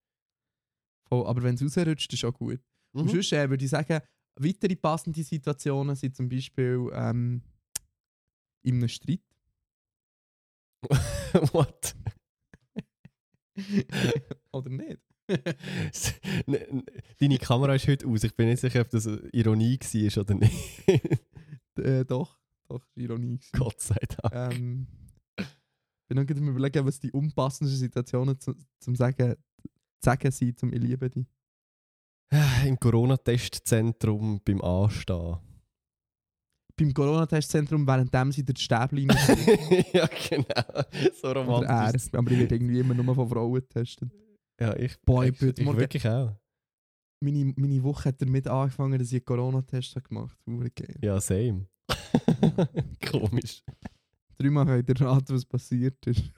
Voll, aber wenn es rausrutscht, ist auch gut. Und Mhm. sonst äh, würde ich sagen, weitere passende Situationen sind zum Beispiel ähm, in einem Streit. What? Oder nicht? N- n- Deine Kamera ist heute aus. Ich bin nicht sicher, ob das Ironie war oder nicht. äh, doch, doch, Ironie. gewesen. Gott sei Dank. Ähm, ich bin gerade überlegen, was die unpassendsten Situationen zu, zum sagen, sagen sind, zum Ich liebe dich. Im Corona-Testzentrum beim Anstehen. Beim Corona-Testzentrum, während sie der Stäblein ja, genau. So er. romantisch. Aber ich werde irgendwie immer nur von Frauen getestet. Ja, ich, Boah, ich ich, bin ich, wirklich auch. Meine, meine Woche hat damit angefangen, dass ich einen Corona-Test habe gemacht habe. Ja, same. Komisch. Dreimal könnt ihr raten, was passiert ist.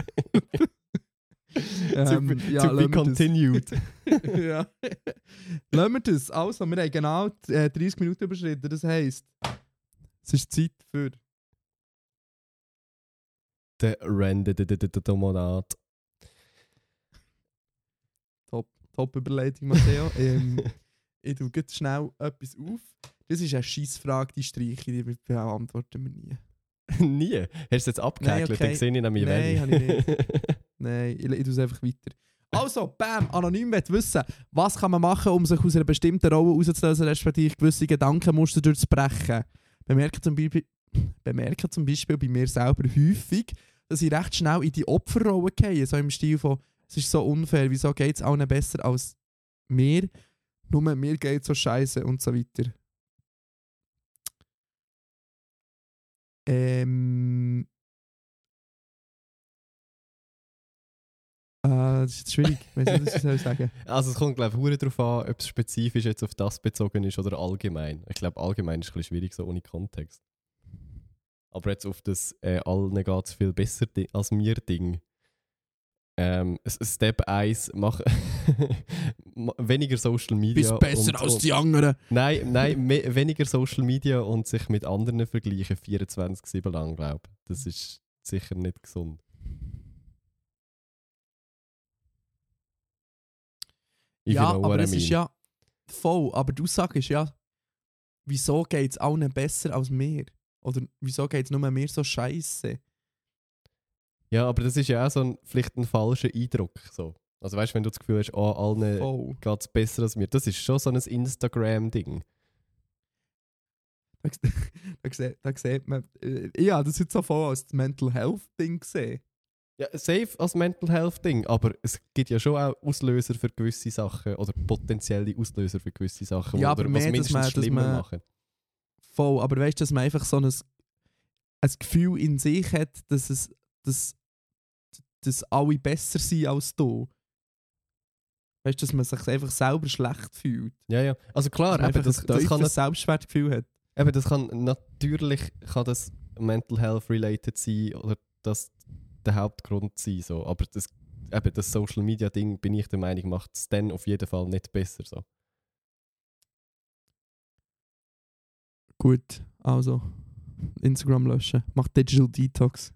Ähm, to be, ja, to be continued. ja. Lassen wir das. Also, wir haben genau äh, 30 Minuten überschritten. Das heisst, es ist Zeit für. Der Rendedomonat. Top-Überleitung, Matteo. ähm, ich tue jetzt schnell etwas auf. Das ist eine Scheissfrage, die streiche ich, die beantworten wir nie. Nie. Hast du es jetzt abgehäkelt? okay. Dann sehe ich nämlich Nein, habe ich nicht. Nein, ich, ich tue es einfach weiter. Also, bam, anonym will wissen, was kann man machen, um sich aus einer bestimmten Rolle rauszulösen, respektive gewisse Gedankenmuster durchzubrechen. Bemerke zum, Beispiel, bemerke zum Beispiel bei mir selber häufig, dass ich recht schnell in die Opferrolle gehe, so im Stil von, es ist so unfair, wieso geht es allen besser als mir, nur mir geht so scheiße und so weiter. Ähm, Äh, das ist jetzt schwierig. Was ich soll sagen Also es kommt glaube ich darauf an, ob es spezifisch jetzt auf das bezogen ist oder allgemein. Ich glaube allgemein ist es ein bisschen schwierig, so ohne Kontext. Aber jetzt auf das äh, allen geht es viel besser als mir Ding. Ähm, Step 1, mach ma- weniger Social Media. und, und, die anderen. Nein, nein me weniger Social Media und sich mit anderen vergleichen 24-7 lang, glaube ich. Das ist sicher nicht gesund. If Ja, aber es ist ja voll. Aber die Aussage ist ja, wieso geht es allen besser als mir? Oder wieso geht es nur mir so scheiße? Ja, aber das ist ja auch so ein, vielleicht ein falscher Eindruck. So. Also weißt du, wenn du das Gefühl hast, oh, allen Voll. geht es besser als mir. Das ist schon so ein Instagram-Ding. Da, da, da sieht man, äh, ja, das ist so voll als Mental Health Ding gesehen. Ja, safe als Mental Health-Ding, aber es gibt ja schon auch Auslöser für gewisse Sachen oder potenzielle Auslöser für gewisse Sachen, Ja, aber oder mehr, was mindestens man- schlimmer man- machen. Voll, aber weißt du, dass man einfach so ein, ein Gefühl in sich hat, dass es dass, dass alle besser sind als du. Weißt du, dass man sich einfach selber schlecht fühlt. Ja, ja. Also klar, eben, einfach das, ein das, kann, tiefes Selbstwertgefühl hat. eben, das kann natürlich kann das Mental Health related sein oder das der Hauptgrund sein. So. Aber das, eben, das Social Media Ding, bin ich der Meinung, macht es dann auf jeden Fall nicht besser. So. Gut, also Instagram löschen. Mach Digital Detox.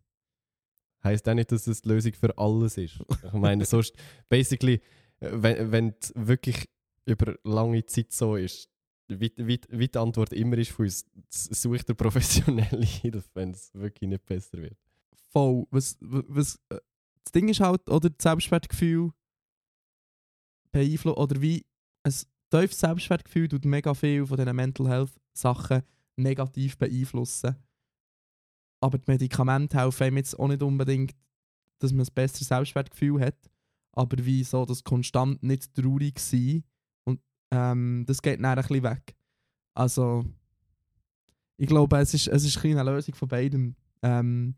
Heißt auch nicht, dass es die Lösung für alles ist. Ich meine, sonst, basically, wenn, wenn es wirklich über lange Zeit so ist, wie, wie, wie die Antwort immer ist von uns, sucht der professionelle Hilfe, wenn es wirklich nicht besser wird. Voll. Was, was, äh, das Ding ist halt, oder das Selbstwertgefühl beeinflusst, oder wie ein tiefes Selbstwertgefühl tut mega viel von diesen Mental Health Sachen negativ beeinflussen. Aber die Medikamente helfen einem jetzt auch nicht unbedingt, dass man ein besseres Selbstwertgefühl hat. Aber wie so das konstant nicht traurig sein und ähm, das geht dann ein bisschen weg. Also ich glaube, es ist, es ist eine Lösung von beidem. Ähm,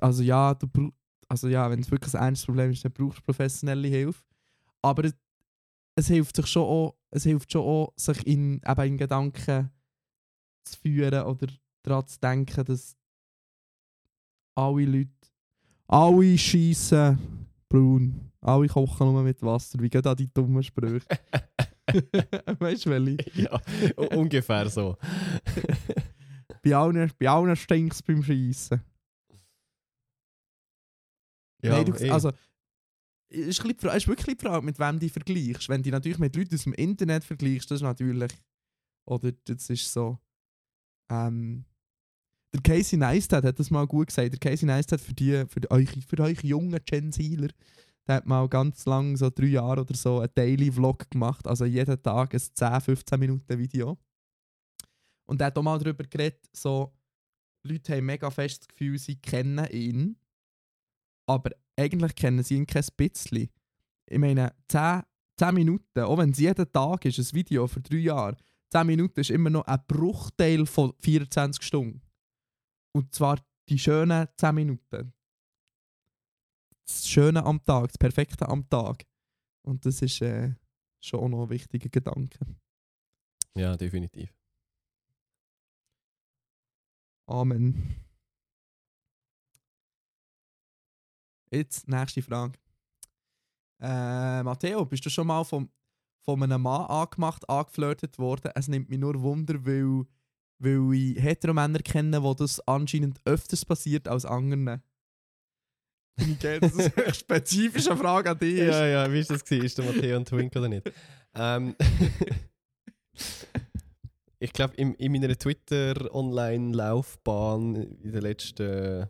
also ja, du also ja, wenn es wirklich ein ernstes Problem ist, dann brauchst du professionelle Hilfe. Aber es, es hilft sich schon auch, es hilft schon auch, sich in, eben in Gedanken zu führen oder daran zu denken, dass alle Leute, alle schiessen braun, alle kochen nur mit Wasser. Wie geht da die dummen Sprüche? weißt du, welche? ja, ungefähr so. Bei allen, bei allen stinkt es beim Schiessen. ja, Nein, du, eh. also, es ist, ein bisschen ist wirklich die Frage, mit wem du vergleichst. Wenn du natürlich mit Leuten aus dem Internet vergleichst, das ist natürlich. Oder das ist so. Ähm, der Casey Neistat hat das mal gut gesagt. Der Casey Neistat für die, für euch, für euch jungen Gen Zler, der hat mal ganz lang, so drei Jahre oder so, einen Daily Vlog gemacht. Also jeden Tag ein 10, 15 Minuten Video. Und der hat auch mal darüber geredet, so, Leute haben mega fest das Gefühl, sie kennen ihn aber eigentlich kennen sie ihn kein bisschen. Ich meine, 10, 10 Minuten, auch wenn es jeden Tag ist, ein Video für drei Jahre, 10 Minuten ist immer noch ein Bruchteil von 24 Stunden. Und zwar die schönen 10 Minuten. Das Schöne am Tag, das Perfekte am Tag. Und das ist äh, schon auch noch ein wichtiger Gedanke. ja, definitiv. Amen. Jetzt, nächste Frage. Äh, Matteo, bist du schon mal vom, von einem Mann angemacht, angeflirtet worden? Es nimmt mich nur Wunder, weil, weil ich Heteromänner kenne, wo das anscheinend öfters passiert als anderen. Ich geil, dass es eine spezifische Frage an dich ist. Ja, ja, wie war das? Gewesen? Ist der Matteo ein Twink oder nicht? Ähm, ich glaube, in, in meiner Twitter-Online-Laufbahn in den letzten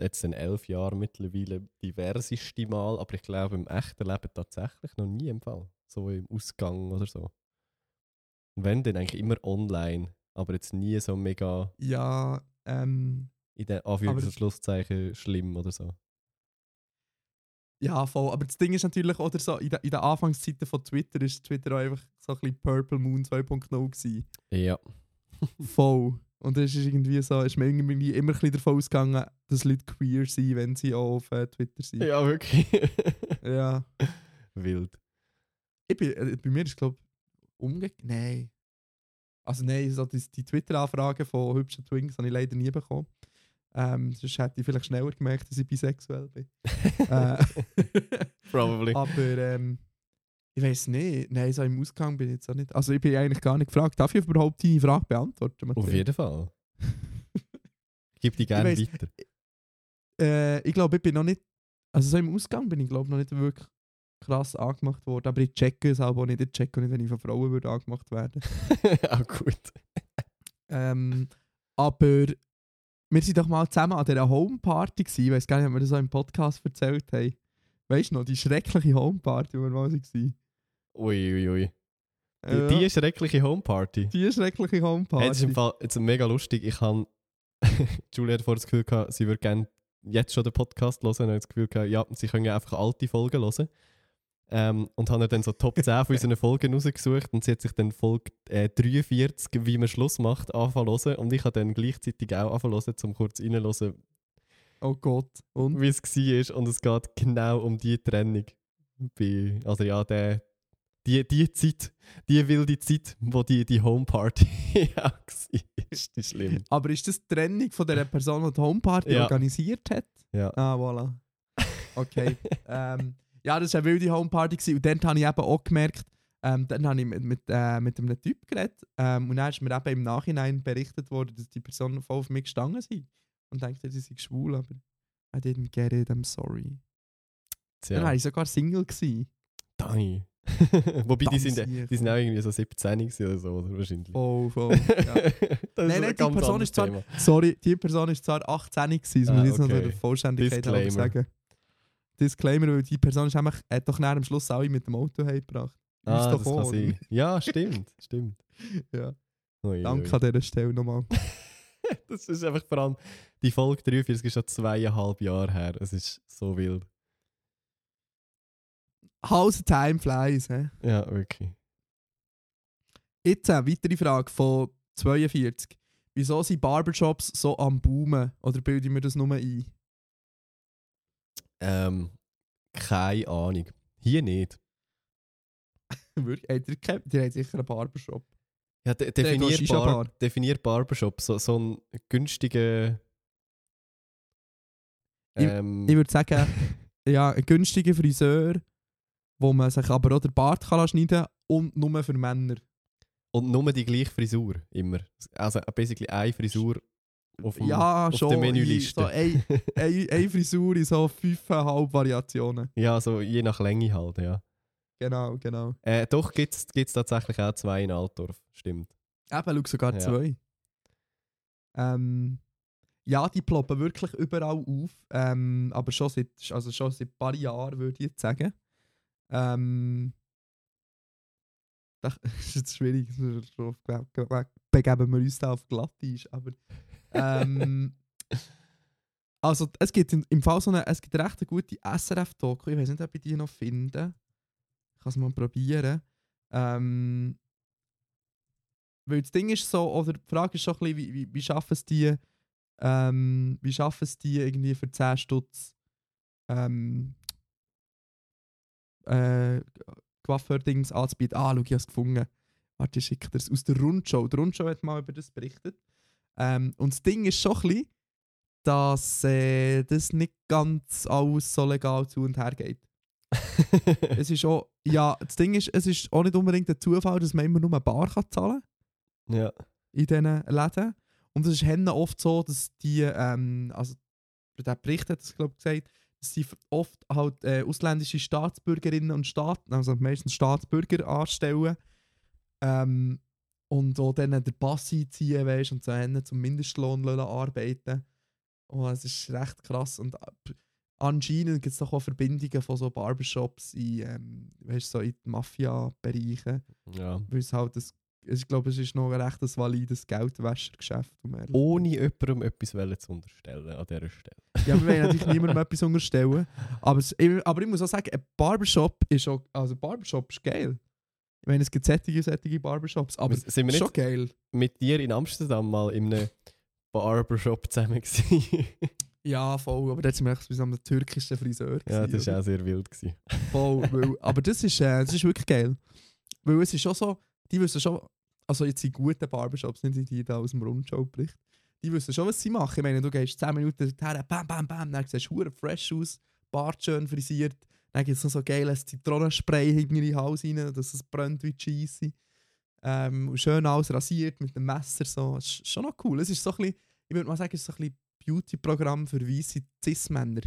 jetzt in elf Jahren mittlerweile diverseste Mal, aber ich glaube im echten Leben tatsächlich noch nie im Fall. So im Ausgang oder so. Wenn, dann eigentlich immer online, aber jetzt nie so mega Ja, ähm, in den Anführungs- und Schlusszeichen schlimm oder so. ja, voll. Aber das Ding ist natürlich, oder so, in, der, in den Anfangszeiten von Twitter ist Twitter auch einfach so ein bisschen Purple Moon 2.0 gewesen. Ja. Voll. Und das ist irgendwie so, ist mir irgendwie immer ein bisschen davon ausgegangen, dass Leute queer sind, wenn sie auch auf äh, Twitter sind. Ja, wirklich. Ja. Wild. Ich bin, äh, bei mir ist glaube ich umgekehrt. Nein. Also nein, so die, die Twitter-Anfragen von hübschen Twinks habe ich leider nie bekommen. Ähm, sonst hätte ich vielleicht schneller gemerkt, dass ich bisexuell bin. äh, Probably. aber ähm, ich weiß nicht. Nein, so im Ausgang bin ich jetzt auch nicht. Also ich bin eigentlich gar nicht gefragt. Darf ich überhaupt die Frage beantworten? Auf Matthias? jeden Fall. Ich gebe die gerne weiss- weiter. äh, ich glaube, ich bin noch nicht. Also so im Ausgang bin ich glaube noch nicht wirklich krass angemacht worden. Aber ich checke es auch nicht. Ich checke auch nicht, wenn ich von Frauen würde angemacht werden. Auch gut. ähm, aber wir sind doch mal zusammen an dieser Homeparty gewesen. Ich weiß gar nicht, ob wir das so im Podcast erzählt haben. Weißt du noch, die schreckliche Homeparty, wo wir mal waren. Ui, ui, ui. Die, die schreckliche Homeparty. die schreckliche Homeparty. Hey, das ist im Fall jetzt mega lustig. Ich habe. Julia hat vorher das Gefühl gehabt, sie würde gerne jetzt schon den Podcast hören. Und hat das Gefühl gehabt, ja, sie können einfach alte Folgen hören. Ähm, und haben dann so Top 10 von unseren Folgen rausgesucht. Und sie hat sich dann Folge äh, 43, wie man Schluss macht, anfangen. Und ich habe dann gleichzeitig auch anfangen um kurz reinzuhören, Oh Gott. Und? wie es war. Und es geht genau um die Trennung. Bei, also ja, der, die, die Zeit, die wilde Zeit, wo die, die Homeparty auch war, ist die schlimm. Aber ist das die Trennung von der Person, die die Homeparty Ja. organisiert hat? Ja. Ah, voilà. Okay. ähm, ja, das war eine wilde Homeparty gewesen. und dort habe ich eben auch gemerkt, ähm, dann habe ich mit, mit, äh, mit einem Typ geredet ähm, und dann ist mir eben im Nachhinein berichtet worden, dass die Personen voll auf mich gestanden sind und dachte, sie sind schwul, aber I didn't get it, I'm sorry. Dann war Tja, ich sogar Single. Gewesen. Dai. Wobei, die sind, die sind auch irgendwie so 17 gewesen oder so, oder wahrscheinlich. Voll, voll. Ja. Nein, nein, ein die Person ist zwar-. Sorry, die Person ist zwar 18 gewesen, das Ah, muss ich jetzt noch okay. der Vollständigkeit halber sagen. Disclaimer, weil die Person ist einfach, hat doch nachher am Schluss alle mit dem Auto heimgebracht. Ah, das kann sein. Ja, stimmt, stimmt. Ja. Ui, Danke ui. an dieser Stelle nochmal. Das ist einfach vor allem, die Folge 43 ist schon zweieinhalb Jahre her. Es ist so wild. How the time flies. He? Ja, wirklich. Jetzt eine weitere Frage von 42. Wieso sind Barbershops so am Boomen? Oder bilde ich mir das nur ein? Ähm, keine Ahnung. Hier nicht. Wirklich? Habt ihr keinen? Die haben sicher einen Barbershop. Ja, de definier, Bar Bar. definier Barbershop. So, so ein günstiger. Ähm, Ich würde sagen, ja, ein günstiger Friseur, wo man sich aber auch den Bart kann schneiden kann und nur für Männer. und nur die gleiche Frisur. Immer. Also basically eine Frisur auf, dem, ja, auf schon. der Menüliste. So eine, eine, eine Frisur in so fünfeinhalb Variationen. ja, so je nach Länge halt, ja. Genau, genau. Äh, doch, gibt es tatsächlich auch zwei in Altdorf. Stimmt. Eben, schau, sogar Ja. zwei. Ähm, ja, die ploppen wirklich überall auf. Ähm, aber schon seit, also schon seit ein paar Jahren, würde ich jetzt sagen. Ähm, das ist jetzt schwierig. Begeben wir uns da auf Glattisch. Aber. Ähm, also, es gibt im, Fall so eine, es gibt eine recht gute SRF-Doku. Ich weiß nicht, ob ich die noch finde. Ich kann es mal probieren. Ähm, weil das Ding ist so, oder die Frage ist schon ein bisschen, wie, wie, wie schaffen es die, ähm, wie schaffen es die irgendwie für 10 Stutz ähm, äh, Coiffeur-Dings anzubieten. Ah, schau, ich habe es gefunden. Warte, ich schicke das aus der Rundschau. Die Rundschau hat mal über das berichtet. Ähm, und das Ding ist schon ein bisschen, dass äh, das nicht ganz alles so legal zu und her geht. es ist auch, ja, das Ding ist, es ist auch nicht unbedingt der Zufall, dass man immer nur eine Bar kann zahlen ja. in diesen Läden. Und es ist Hennen oft so, dass die, ähm, also der Bericht hat es glaube ich gesagt, dass sie oft halt äh, ausländische Staatsbürgerinnen und Staaten, also meistens Staatsbürger anstellen ähm, und auch dann den Pass einziehen, weißt, und so Hennen zum Mindestlohn arbeiten. Oh, es ist recht krass und äh, anscheinend gibt es doch auch Verbindungen von so Barbershops in, ähm, weißt, so in die Mafia-Bereiche. ja. Weil es halt das, ich glaube, es ist noch ein recht valides Geldwäschergeschäft. Um Ohne jemandem etwas zu unterstellen an dieser Stelle. ja, wir wollen natürlich niemandem etwas unterstellen. Aber, es, ich- aber ich muss auch sagen, ein Barbershop ist auch, also Barbershop ist geil. Ich meine, es gibt sättige, sättige Barbershops, aber es Sind wir schon geil. mit dir in Amsterdam mal in einem Barbershop zusammen gewesen? Ja, voll. Aber jetzt sind wir bei einem türkischen Friseur. ja, das war auch sehr wild. Gewesen. Voll, weil, aber das ist, äh, das ist wirklich geil. Weil es ist schon so, die wissen schon, also jetzt in guten Barbershops, nicht die da aus dem Rundschau-Bericht, die wissen schon, was sie machen. Ich meine, du gehst 10 Minuten her, bam, bam, bam, dann siehst du fresh aus, Bart schön frisiert, dann gibt es noch so geiles Zitronenspray in den Hals rein, dass es brennt wie Cheesy. Ähm, und schön alles rasiert mit dem Messer, so. Es ist schon noch cool. Es ist so ein bisschen, ich würde mal sagen, es ist so ein bisschen Beauty-Programm für weisse Cis-Männer.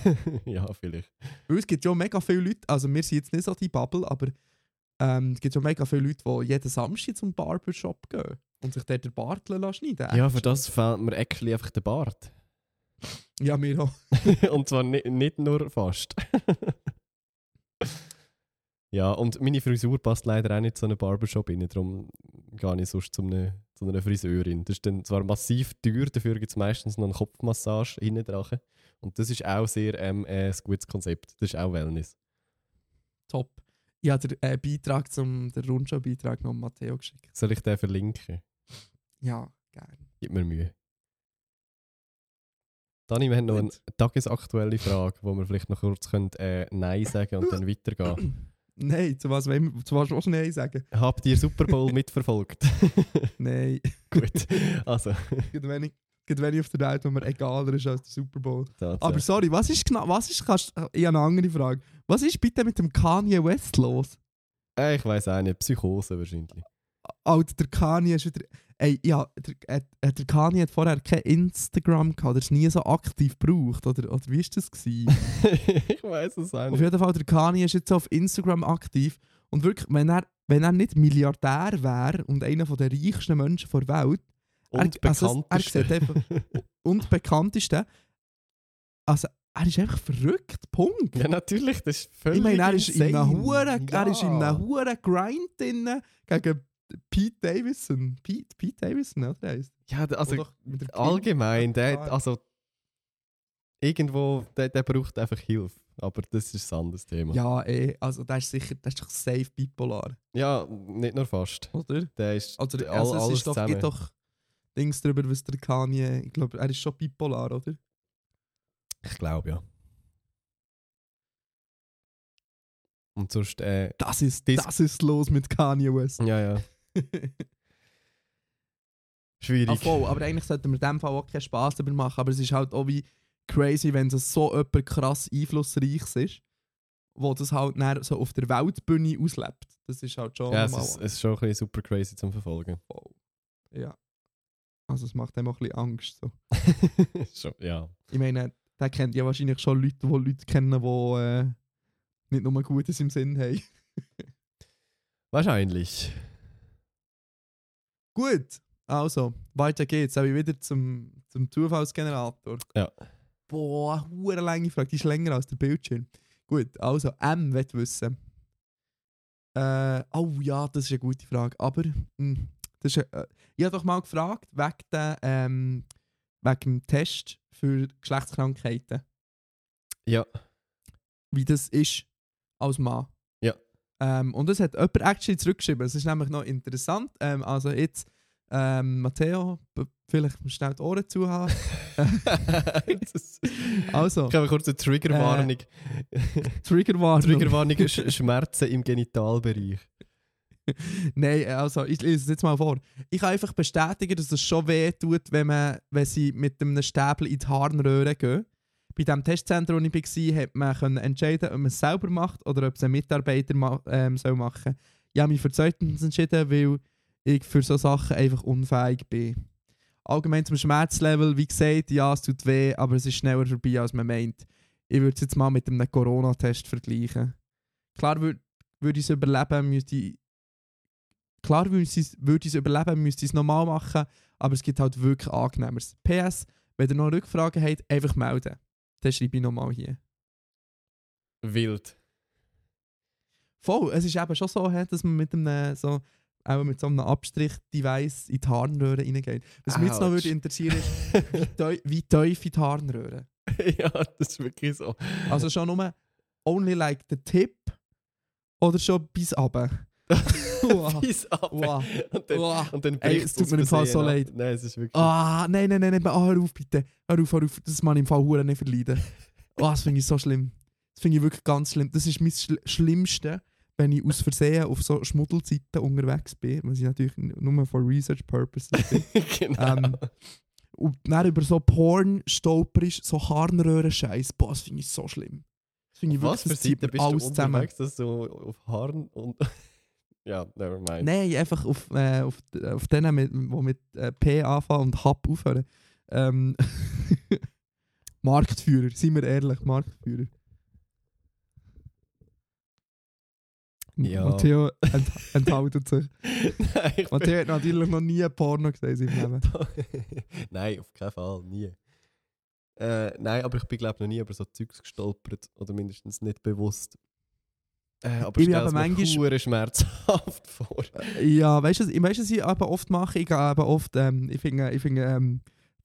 ja, vielleicht. Weil es gibt ja mega viele Leute, also wir sind jetzt nicht so die Bubble, aber ähm, es gibt ja mega viele Leute, die jeden Samstag zum Barbershop gehen und sich dort den Bart lassen schneiden Ja, für das fehlt mir actually einfach der Bart. Ja, mir auch. und zwar nicht, nicht nur fast. ja, und meine Frisur passt leider auch nicht zu einem Barbershop rein, darum gehe ich sonst zu einer, zu einer Friseurin. Das ist dann zwar massiv teuer, dafür gibt es meistens noch eine Kopfmassage hinten dran. Und das ist auch sehr ähm, äh, ein gutes Konzept. Das ist auch Wellness. Top. Ich habe den äh, Beitrag zum Rundschau-Beitrag noch an Matteo geschickt. Soll ich den verlinken? Ja, gerne. Gib mir Mühe. Dani, wir haben noch eine tagesaktuelle Frage, wo wir vielleicht noch kurz können, äh, Nein sagen und dann weitergehen. Nein, zu was, wollen wir- zu was willst du Nein sagen? Habt ihr Super Bowl mitverfolgt? Nein. Gut, also. Gerade ich auf der Welt, wo mir egaler ist als der Super Bowl. Tatsache. Aber sorry, was ist genau, was ist, kannst, ich habe eine andere Frage. Was ist bitte mit dem Kanye West los? äh, ich weiß auch nicht, Psychose wahrscheinlich. Alter, der Kanye ist wieder... Ey, ja, der, äh, äh, der Kanye hat vorher kein Instagram gehabt, er ist nie so aktiv gebraucht, oder, oder wie war das? Gewesen? ich weiß es auch auf nicht. jeden Fall, der Kanye ist jetzt auf Instagram aktiv und wirklich, wenn er, wenn er nicht Milliardär wäre und einer der reichsten Menschen der Welt, Und er, also, er sieht einfach, und bekannteste, also er ist einfach verrückt, Punkt. ja, natürlich, das ist völlig Ich meine, er ist in insane. einem Huren, er ist in Ja. einem Huren Grind drin gegen Pete Davidson. Pete, Pete Davidson, oder? heisst Ja, d- also der allgemein, der, also irgendwo, der, der braucht einfach Hilfe. Aber das ist ein anderes Thema. Ja, eh, also der ist sicher, der ist doch safe bipolar, Ja, nicht nur fast. oder? Der ist Also, all, also es alles ist doch, zusammen. gibt doch Dings darüber, was der Kanye, ich glaube, er ist schon bipolar, oder? Ich glaube, ja. Und sonst, äh, Das ist, Dis- das ist los mit Kanye West. ja, ja, schwierig. ah, voll, aber eigentlich sollten wir in dem Fall auch keinen Spass darüber machen, aber es ist halt auch wie crazy, wenn es so jemand krass einflussreich ist, wo das halt dann so auf der Weltbühne auslebt. Das ist halt schon ja, es ist, es ist schon ein bisschen super crazy zum Verfolgen. Wow. Ja. Also es macht dem auch ein bisschen Angst. So. schon, ja. Ich meine, der kennt ja wahrscheinlich schon Leute, die Leute kennen, die äh, nicht nur Gutes im Sinn haben. Wahrscheinlich. Gut, also, weiter geht's. Habe ich wieder zum, zum Zufallsgenerator. Ja. Boah, hure lange Frage, die ist länger als der Bildschirm. Gut, also, M will wissen. Äh, oh ja, das ist eine gute Frage. Aber, mh, das ist, äh, ich habe doch mal gefragt, wegen, der, ähm, wegen dem Test für Geschlechtskrankheiten. Ja. Wie das ist als Mann. Ähm, und das hat jemand actually zurückgeschrieben. Das ist nämlich noch interessant. Ähm, also jetzt, ähm, Matteo, vielleicht schnell die Ohren zu haben. Also, ich habe kurz eine Triggerwarnung. Triggerwarnung. Triggerwarnung Sch Schmerzen im Genitalbereich. Nein, also ich lese es jetzt mal vor. Ich kann einfach bestätigen, dass es schon weh tut, wenn, man, wenn sie mit einem Stäbel in die Harnröhre gehen. Bei dem Testzentrum, wo ich war, hat man können entscheiden, ob man es selber macht oder ob es ein Mitarbeiter ma ähm, soll machen soll. Ich habe mich für zweitens entschieden, weil ich für solche Sachen einfach unfähig bin. Allgemein zum Schmerzlevel, wie gesagt, ja, es tut weh, aber es ist schneller vorbei, als man meint. Ich würde es jetzt mal mit einem Corona-Test vergleichen. Klar würde würd ich es überleben, müsste ich Klar würde ich es es überleben, müsste ich es normal machen, aber es gibt halt wirklich angenehmeres. PS, wenn ihr noch Rückfragen habt, einfach melden. Dann schreibe ich nochmal hier. Wild. Voll, es ist eben schon so, dass man mit einem so, auch mit so einem Abstrich-Device in die Harnröhre reingeht. Was mich jetzt noch würde interessieren ist, wie tief in die Harnröhre? ja, das ist wirklich so. Also schon nur only like the tip oder schon bis runter? Bis ab. wow. Und dann, wow. und dann Ey, es tut mir im Fall so leid. Nein, es ist wirklich. Ah, nein, nein, nein, nein, ah, hör auf bitte. Hör auf, hör auf. Das ich im Fall hure nicht verleiden. Oh, das finde ich so schlimm. Das finde ich wirklich ganz schlimm. Das ist mein Schl Schlimmste, wenn ich aus Versehen auf so Schmuddelzeiten unterwegs bin, was ich natürlich nur for Research Purposes bin. genau. ähm, und dann über so Porn stolperst, so Harnröhren-Scheiß. Boah, das finde ich so schlimm. Das finde ich Was für wirklich, das zieht Seite mir bist du unterwegs, dass du auf Haaren und... ja, never mind. Nein, einfach auf, äh, auf, auf denen, mit, die mit äh, P anfangen und Hub aufhören. Ähm, Marktführer, seien wir ehrlich, Marktführer. Ja. Matteo ent, enthaltet sich. Nein, Matteo hat natürlich noch nie Porno gesehen in seinem Leben. Nein, auf keinen Fall, nie. Äh, nein, aber ich bin glaube noch nie über so Zeugs gestolpert oder mindestens nicht bewusst. Äh, aber Ich aber manchmal- schmerzhaft vor. Ja, weißt du, weißt was ich aber oft mache? Ich gehe eben oft, ähm, ich finde, ich finde ähm,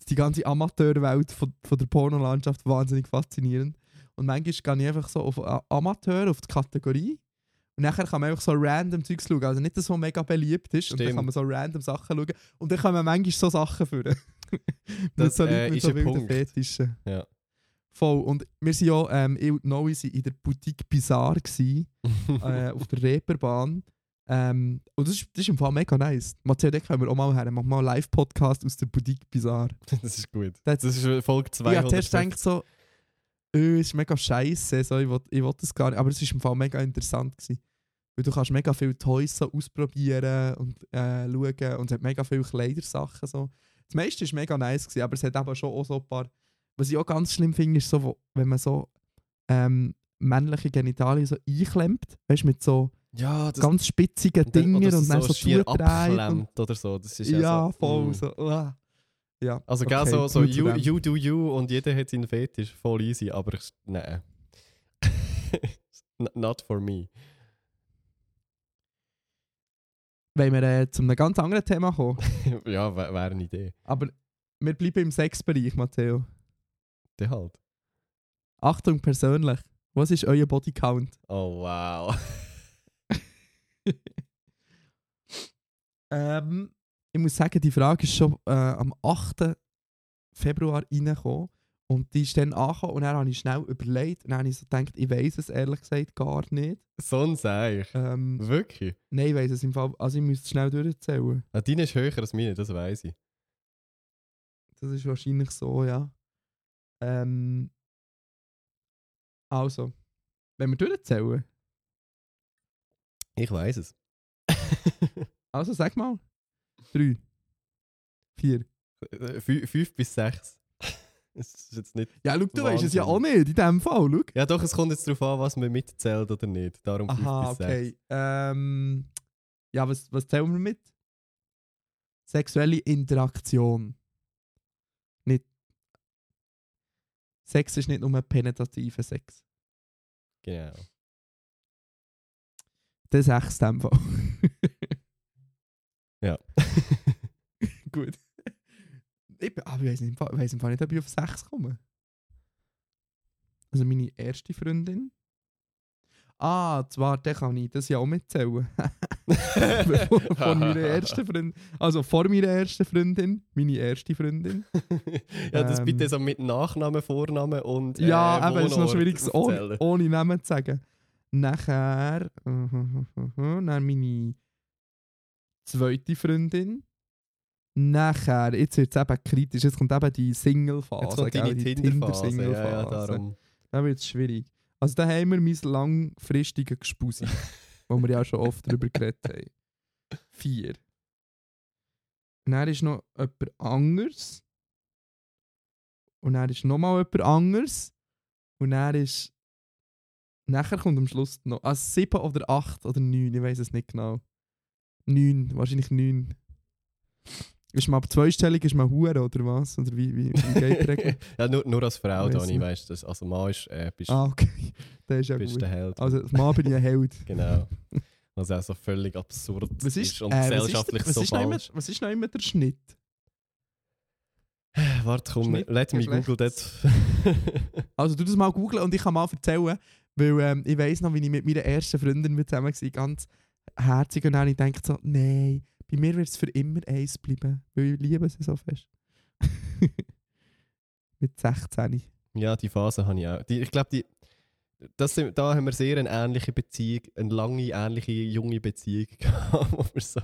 die ganze Amateurwelt von, von der Pornolandschaft wahnsinnig faszinierend. Und manchmal gehe ich einfach so auf äh, Amateur, auf die Kategorie. Und nachher kann man einfach so random Zeugs schauen. Also nicht, dass so mega beliebt ist. Und dann Stimmt. kann man so random Sachen schauen. Und dann kann man manchmal so Sachen führen. Das, so Leuten äh, mit ist so ein wilden. Fetischen. Ja. Voll. Und wir sind ja, ähm, ich und Noe sind in der Boutique Bizarre gsi, äh, auf der Reeperbahn. Ähm, und das ist, das ist im Fall mega nice. Matteo, können wir auch mal her. Mach mal einen Live-Podcast aus der Boutique Bizarre. das ist gut. Das- Das ist Folge Ich habe 200. zuerst gedacht so, es ist mega scheiße, so, ich will, ich will das gar nicht. Aber es war im Fall mega interessant. Gewesen. Weil du kannst mega viele Toys so ausprobieren und äh, schauen und es hat mega viele Kleidersachen. So. Das meiste war mega nice, gewesen, aber es hat aber schon auch so ein paar... Was ich auch ganz schlimm finde, ist so, wenn man so ähm, männliche Genitalien so einklemmt, weißt du, mit so ja, ganz spitzigen Dinger oder und dann so schier zudreht. Und, abklemmt oder so. Das ist ja, ja, so, voll. mm. So, uah. ja, Also, okay, so, so you, you do you und jeder hat seinen Fetisch, voll easy, aber ich- nein. Not for me. Wollen wir äh, zu einem ganz anderen Thema kommen? ja, wäre wär eine Idee. Aber wir bleiben im Sexbereich, Matteo. Der halt. Achtung persönlich. Was ist euer Bodycount? Oh wow. Ähm, ich muss sagen, die Frage ist schon äh, am 8. Februar reingekommen. Und die ist dann angekommen und dann habe ich schnell überlegt. Und dann habe ich so gedacht, ich weiß es ehrlich gesagt gar nicht. so ein Seich. Ähm, Wirklich? nein, ich weiß es im Fall. Also ich müsste es schnell durchzählen. Ah, deine ist höher als meine, das weiß ich. Das ist wahrscheinlich so, ja. Ähm, also, wenn wir durchzählen. Ich weiß es. Also sag mal. Drei. Vier. Fü- Fünf bis sechs. Das ist jetzt nicht. Ja, schau, du weißt es ja auch nicht in diesem Fall. Schau. Ja, doch, es kommt jetzt darauf an, was man mitzählt oder nicht. Darum fünf Aha, bis sechs. okay. Ähm, ja, was, was zählen wir mit? Sexuelle Interaktion. Sex ist nicht nur penetrativer Sex. Genau. In dem Fall. Ja. Gut. Ich, bin- aber ich weiß, nicht, ich im Fall nicht, ob ich auf Sex komme. Also meine erste Freundin. Ah, zwar, den kann ich das ja auch mitzählen. von, von meiner ersten Freundin. Also vor meiner ersten Freundin, meine erste Freundin. ja, das Ähm. bitte so mit Nachnamen, Vornamen und. äh, ja, aber es ist noch Wohnort schwierig, ohne, ohne Namen zu sagen. Nachher, dann meine zweite Freundin. Nachher, jetzt wird es eben kritisch, jetzt kommt eben die Single-Phase. Jetzt kommt deine Tinder-Phase. Ja, ja, Tinder-Single-Phase. darum. Da wird es schwierig. Also da haben wir mein langfristiges Gespusi, wo wir ja schon oft darüber geredet haben. Vier. Und dann ist noch jemand anderes. Und dann ist nochmal jemand anderes. Und dann ist... Nachher kommt am Schluss noch... Also sieben oder acht oder neun, ich weiß es nicht genau. Neun, wahrscheinlich neun. Ist man ab zweistellig, ist man Hure oder was? Oder wie, wie, wie geht die Regel? ja, nur, nur als Frau, Weiss Dani, weißt du. Also, Mann ist, äh, bist, ah, okay. Das ist ja bist gut. der Held. Also, als Mann bin ich ein Held. Genau. Was auch so völlig absurd Was ist, und äh, was ist, gesellschaftlich was so ist noch immer, falsch. was ist noch immer der Schnitt? Warte, komm, Schnitt let me google. Geschlechts- Also, du das mal googeln und ich kann mal erzählen, weil ähm, ich weiss noch, wie ich mit meiner ersten Freundin mit zusammen war, ganz herzig und dann ich gedacht so, nein, bei mir wird es für immer eins bleiben, weil ich liebe sie so fest. mit 16. ja, die Phase habe ich auch. Die, ich glaube, die, das, sind- da haben wir sehr eine ähnliche Beziehung, eine lange, ähnliche, junge Beziehung gehabt, wo wir so,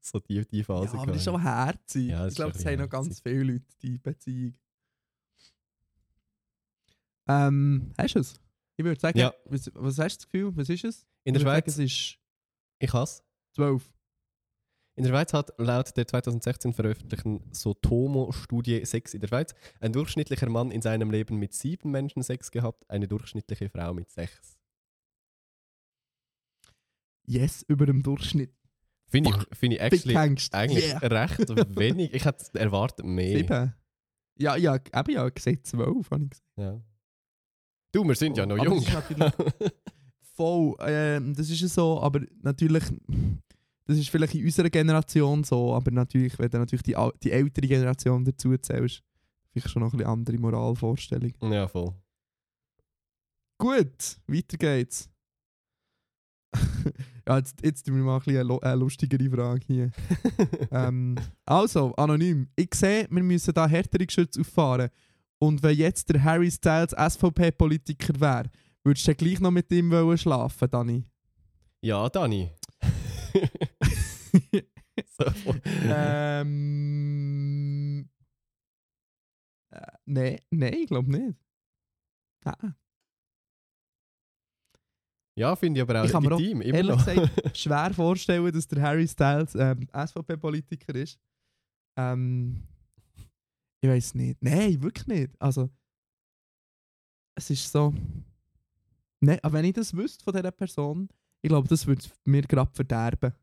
so die, die Ja, Phase aber das ist auch herzig. Ja, ich glaube, schon das ein haben noch ganz viele Leute, die Beziehung. Ähm, hast du es? Ich würde sagen, Ja. was, was hast du das Gefühl? Was ist es? In der Schweiz, Sagen, es ist ich hasse 12. In der Schweiz hat laut der 2016 veröffentlichten Sotomo-Studie Sex in der Schweiz ein durchschnittlicher Mann in seinem Leben mit sieben Menschen Sex gehabt, eine durchschnittliche Frau mit sechs. Yes, über dem Durchschnitt. Finde ich, find ich actually, eigentlich Yeah. recht wenig. Ich hätte erwartet mehr. Sieben. Ja, ja, eben ja, gesagt 12, habe ich gesagt. Ja. Du, wir sind ja noch jung. das ist natürlich- Voll, ähm, das ist ja so, aber natürlich, das ist vielleicht in unserer Generation so, aber natürlich, wenn du natürlich die, die ältere Generation dazu zählst, vielleicht schon noch ein bisschen andere Moralvorstellung. ja, voll. Gut, weiter geht's. Ja, jetzt, jetzt tun wir mal ein bisschen eine lu- eine lustigere Frage hier. ähm, also, anonym. Ich sehe, wir müssen da härtere Geschütze auffahren. Und wenn jetzt der Harry Styles SVP-Politiker wäre, würdest du gleich noch mit ihm wollen schlafen, Dani? Ja, Dani. so. ähm. Äh, Nein, nein, ich glaube nicht. Nein. Ja, finde ich aber auch Ich kann mir auch ehrlich gesagt schwer vorstellen, dass der Harry Styles ähm, SVP-Politiker ist. Ähm, ich weiß nicht. Nein, wirklich nicht. Also, es ist so. Nein, aber wenn ich das wüsste von dieser Person, ich glaube, das würde mir gerade verderben.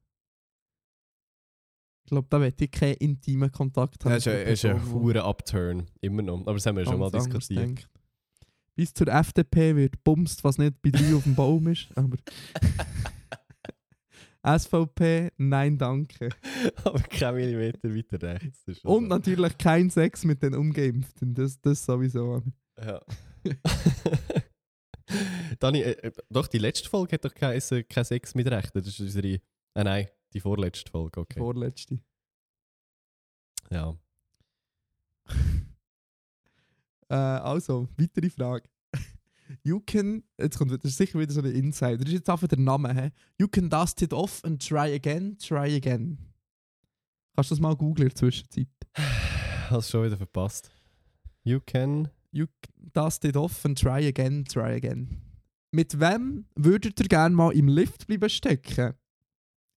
Ich glaube, da möchte ich keinen intimen Kontakt haben. Das ist ein, hure Upturn. Immer noch. Aber das haben wir schon mal diskutiert. denkt. Bis zur FDP wird bumst, was nicht bei drei auf dem Baum ist. Aber SVP, nein, danke. aber kein Millimeter weiter rechts. Und natürlich kein Sex mit den Ungeimpften. Das, das sowieso. Ja. Dani, äh, äh, doch, die letzte Folge hat doch kein, äh, kein Sex mit Rechten. Das ist unsere. Äh, nein, die vorletzte Folge, Die okay. vorletzte. Ja. Äh, also, weitere Frage. You can, jetzt kommt das ist sicher wieder so ein Insider. Das ist jetzt einfach der Name. He? You can dust it off and try again, try again. Kannst du das mal googeln in der Zwischenzeit? Hast schon wieder verpasst. You can. You dust it off and try again, try again. Mit wem würdet ihr gerne mal im Lift bleiben stecken?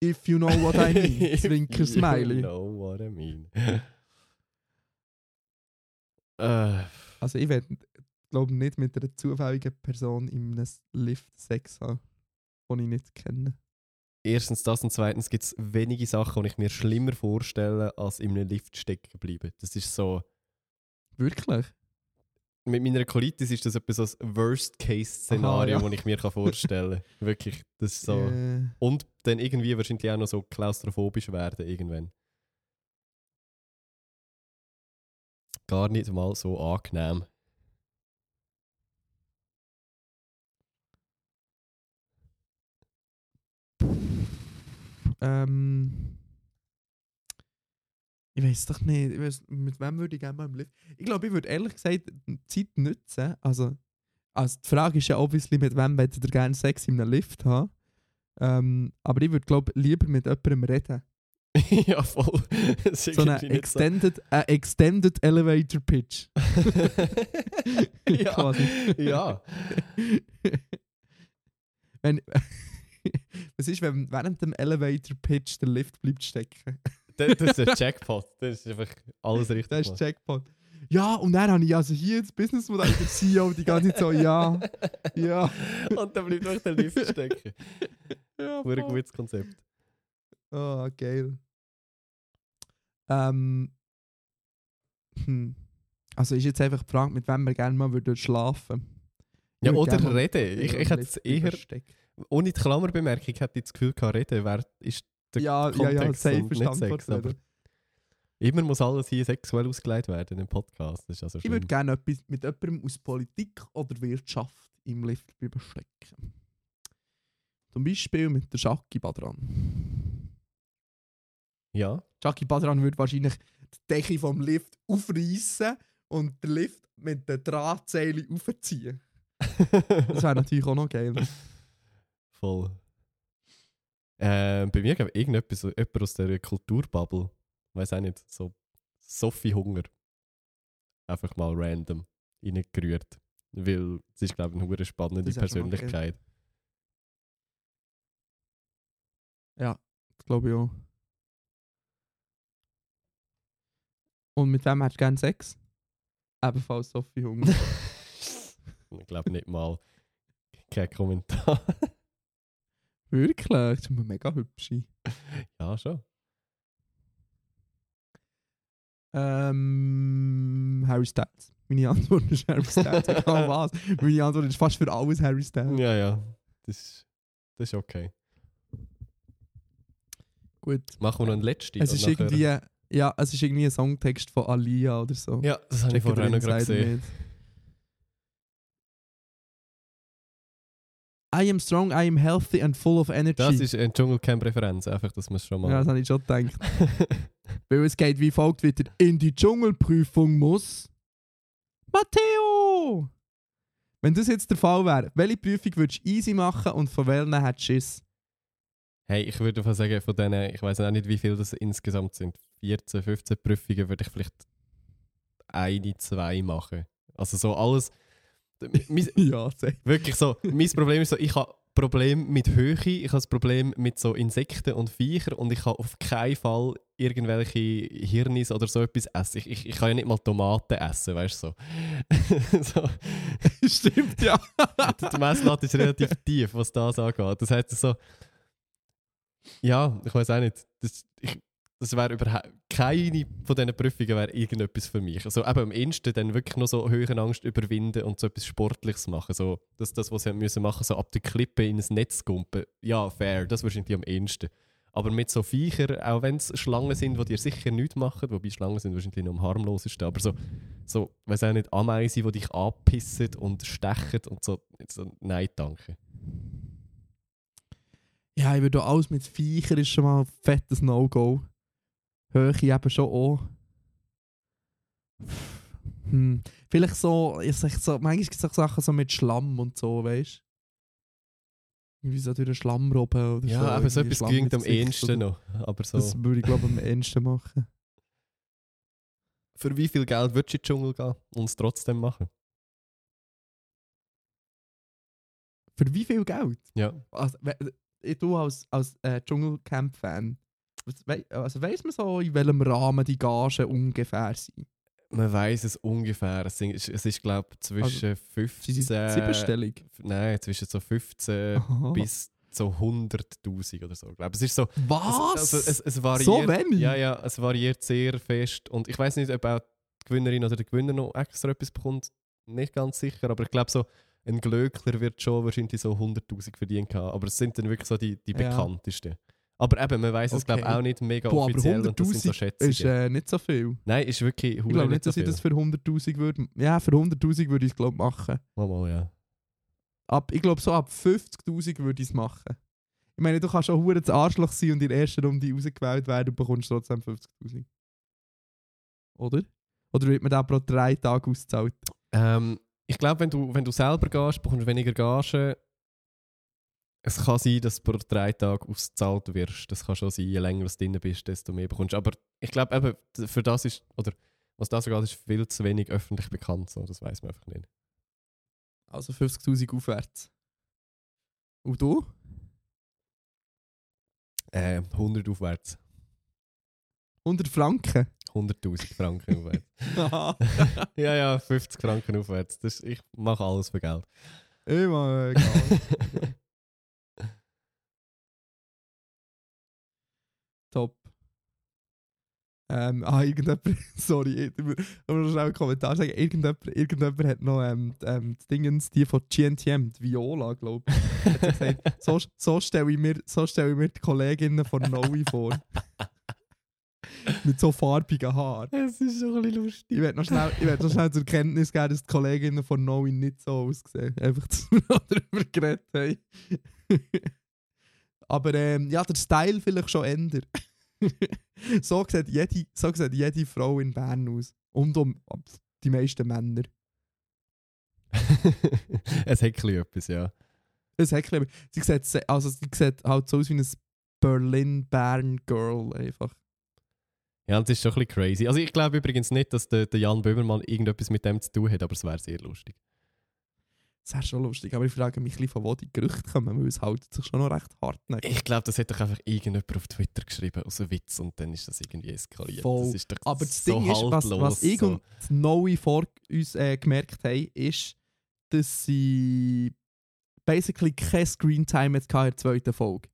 If you know what I mean. Zwinker You Smiley. know what I mean. äh, Also ich werde, glaube nicht mit einer zufälligen Person in einem Lift Sex haben, den ich nicht kenne. erstens das und zweitens gibt es wenige Sachen, die ich mir schlimmer vorstelle, als in einem Lift stecken bleiben. Das ist so. Wirklich? Mit meiner Colitis ist das etwa so ein Worst-Case-Szenario, ja. das ich mir kann vorstellen kann. Wirklich. Das so. Äh, Und dann irgendwie wahrscheinlich auch noch so klaustrophobisch werden irgendwann. Gar nicht mal so angenehm. ähm, ich weiß doch nicht. Ich weiss, mit wem würde ich gerne mal im Lift? Ich glaube, ich würde ehrlich gesagt die Zeit nutzen. Also, also die Frage ist ja obviously, mit wem würdet ihr gerne Sex in einem Lift haben? Ähm, aber ich würde glaube lieber mit jemandem reden. ja, voll. So eine extended, äh, extended Elevator Pitch. ja. Ja. wenn, was ist, wenn während dem Elevator Pitch der Lift bleibt stecken? Das, das ist ein Jackpot. Das ist einfach alles richtig. Das ist. Jackpot. Ja, und dann habe ich also hier das Businessmodell der CEO die ganze Zeit so, ja, ja. Und dann bleibt einfach der Lift stecken. ja Ein gutes Konzept. Oh, geil. Ähm, hm. Also ist jetzt einfach die Frage, mit wem wir gerne mal würden schlafen Ja, würd oder reden. Ich, ich hätte es eher, ohne die Klammerbemerkung, hätte ich das Gefühl gehabt, reden wär, ist der Ja, ja, ja, Kontext safe nicht. Sex, aber immer muss alles hier sexuell ausgelegt werden im Podcast. Das ist also Ich würde gerne etwas mit jemandem aus Politik oder Wirtschaft im Lift stecken. Zum Beispiel mit der Jackie Badran. Ja. Jackie Badran würde wahrscheinlich die Decke vom Lift aufreißen und den Lift mit den Drahtseilen aufziehen. Das wäre natürlich auch noch geil. Voll. Ähm, bei mir ich irgendetwas, jemand aus der Kulturbubble. Weiß auch nicht, so Sophie Hunger. Einfach mal random reingerührt. Weil es ist, glaube ich, eine spannende. Persönlichkeit. Ja, das glaube ich auch. Und mit wem hättest du gerne Sex? Ebenfalls Sophie Hunger. ich glaube nicht mal. Kein Kommentar. Wirklich? Das ist eine mega hübsche. ja, schon. Ähm, Harry Styles. Meine Antwort ist Harry Styles. Egal was. Meine Antwort ist fast für alles Harry Styles. Ja, ja. Das, das ist okay. Gut. Machen wir noch einen letzten. Es ist nachher- irgendwie, ja, es ist irgendwie ein Songtext von Alia oder so. Ja, das habe ich wir noch gesehen. nicht. I am strong, I am healthy and full of energy. Das ist eine Dschungelcamp-Referenz, einfach, dass man es schon mal... ja, das habe ich schon gedacht. Weil es geht wie folgt wieder. In die Dschungelprüfung muss... Matteo! Wenn das jetzt der Fall wäre, welche Prüfung würdest du easy machen und von welchen hättest du Schiss? Hey, ich würde einfach sagen, von denen, ich weiß auch nicht, wie viele das insgesamt sind, 14, 15 Prüfungen, würde ich vielleicht eine, zwei machen. Also so alles. Mein, ja, wirklich so, mein Problem ist so, ich habe Problem mit Höhe, ich habe das Problem mit so Insekten und Viechern und ich kann auf keinen Fall irgendwelche Hirnis oder so etwas essen. Ich, ich, ich kann ja nicht mal Tomaten essen, weißt du so. so. Stimmt, ja. Die Messlatte ist relativ tief, was das angeht. Das heißt so, ja, ich weiß auch nicht. Das, ich, das wäre überhaupt keine von diesen Prüfungen wäre irgendetwas für mich. Also eben am ehesten dann wirklich nur so höhere Angst überwinden und so etwas Sportliches machen. So, das, das was sie müssen machen, so ab der Klippe in ein Netz gumpen. Ja, fair, das wahrscheinlich am ehesten. Aber mit so Viechern, auch wenn es Schlangen sind, die dir sicher nichts machen, wobei Schlangen sind wahrscheinlich noch am harmlosesten, aber so, so weiß auch nicht, Ameisen, die dich anpissen und stechen und so, so nein, danke. Ja, ich würde alles mit Viechern ist schon mal ein fettes No-Go. Höhe eben schon auch. Hm. Vielleicht so, ich sag so, manchmal gibt es auch Sachen so mit Schlamm und so, weißt du? Irgendwie so durch den Schlamm robben oder so. Ja, aber so etwas Schlamm genügt am ehesten noch. Aber so, Das würde ich glaube am ehesten machen. für wie viel Geld würdest du in den Dschungel gehen und es trotzdem machen? Für wie viel Geld? Ja. Also, du als, als äh, Dschungelcamp-Fan, wei- also weiss man so, in welchem Rahmen die Gagen ungefähr sind? Man weiß es ungefähr. Es ist, es ist glaube ich, zwischen 15... Sie sind siebenstellig. Nein, zwischen so 15 Aha. bis so 100'000 oder so. Ich glaube, es ist so... Was? Es, also, es, es variiert, so wenig? Ja, ja, es variiert sehr fest. Und ich weiß nicht, ob auch die Gewinnerin oder der Gewinner noch extra etwas bekommt. Nicht ganz sicher, aber ich glaube so, ein Glöckler wird schon wahrscheinlich so 100'000 verdient haben. Aber es sind dann wirklich so die, die Ja. Aber eben, man weiß es glaube ich Okay. auch nicht mega Boah, aber offiziell und das sind so 100'000 Schätzungen. ist äh, nicht so viel. Nein, ist wirklich Ich glaube nicht, so dass ich viel. das für 100'000 würde. Ja, für 100'000 würde ich es glaube machen. Mal, mal, ja. Ab, ich glaube so ab 50'000 würde ich es machen. Ich meine, du kannst auch hure das Arschloch sein und in der ersten Runde rausgewählt werden und bekommst trotzdem 50'000. Oder? Oder wird man da pro drei Tage ausgezahlt? Ähm, ich glaube, wenn du, wenn du selber gehst, bekommst du weniger Gage. Es kann sein, dass du pro drei Tage ausgezahlt wirst. Das kann schon sein, je länger du drin bist, desto mehr bekommst du. Aber ich glaube, eben, für das ist, oder was das angeht, ist viel zu wenig öffentlich bekannt. So. Das weiß man einfach nicht. Also 50'000 aufwärts. Und du? Äh, 100 aufwärts. 100 Franken? 100.000 Franken aufwärts. ja, ja, 50 Franken aufwärts. Das, ich mache alles für Geld. Immer egal. Top. Ähm, ah, irgendjemand, sorry, ich muss noch schnell einen Kommentar sagen. Irgendjemand, irgendjemand hat noch ähm, ähm, die Dingens, die von GNTM, die Viola, glaube ich, hat gesagt, so, so stelle ich, mir- so stell ich mir die Kolleginnen von Noe vor. Mit so farbigen Haaren. Es ist schon ein bisschen lustig. Ich werde noch, schnell- ich werd noch schnell zur Kenntnis geben, dass die Kolleginnen von Noe nicht so aussehen. Einfach, dass wir darüber geredet haben. Aber ähm, ja, der Style vielleicht schon ändert. so, sieht jede, so sieht jede Frau in Bern aus. Und um die meisten Männer. es hat etwas, ja. Es hat bisschen- sie, sieht, also, sie sieht halt so aus wie ein Berlin-Bern-Girl einfach. Ja, das ist schon ein bisschen crazy. Also ich glaube übrigens nicht, dass der, der Jan Böhmermann irgendetwas mit dem zu tun hat, aber es wäre sehr lustig. Das wäre schon lustig, aber ich frage mich, ein von wo die Gerüchte kommen, weil es hält sich schon noch recht hartnäckig. Ich glaube, das hat doch einfach irgendjemand auf Twitter geschrieben, aus einem Witz, und dann ist das irgendwie eskaliert. Voll. Das ist Aber das so Ding ist, was, was ich so. und Noe vor uns äh, gemerkt haben, ist, dass sie basically kein Screentime jetzt in der zweiten Folge.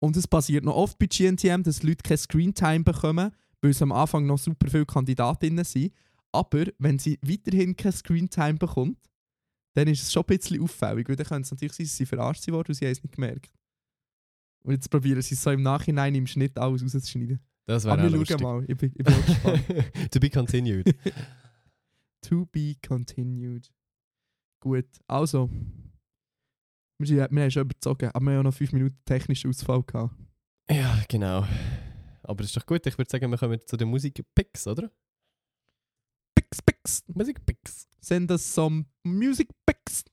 Und es passiert noch oft bei GNTM, dass Leute kein Screentime bekommen, weil es am Anfang noch super viele Kandidatinnen sind. Aber wenn sie weiterhin kein Screentime bekommt, dann ist es schon ein bisschen auffällig, weil dann könnte es natürlich sein, dass sie verarscht worden und sie haben es nicht gemerkt. Und jetzt probieren sie es so im Nachhinein im Schnitt alles rauszuschneiden. Das wäre Aber auch wir schauen mal, ich bin, ich bin gespannt. to be continued. To be continued. Gut, also. Wir, sind, wir haben schon überzogen, aber wir haben auch noch 5 Minuten technischen Ausfall gehabt. Ja, genau. Aber das ist doch gut. Ich würde sagen, wir kommen zu den Musikpicks, oder? Pix, Pix. Musikpicks. Send us some music picks.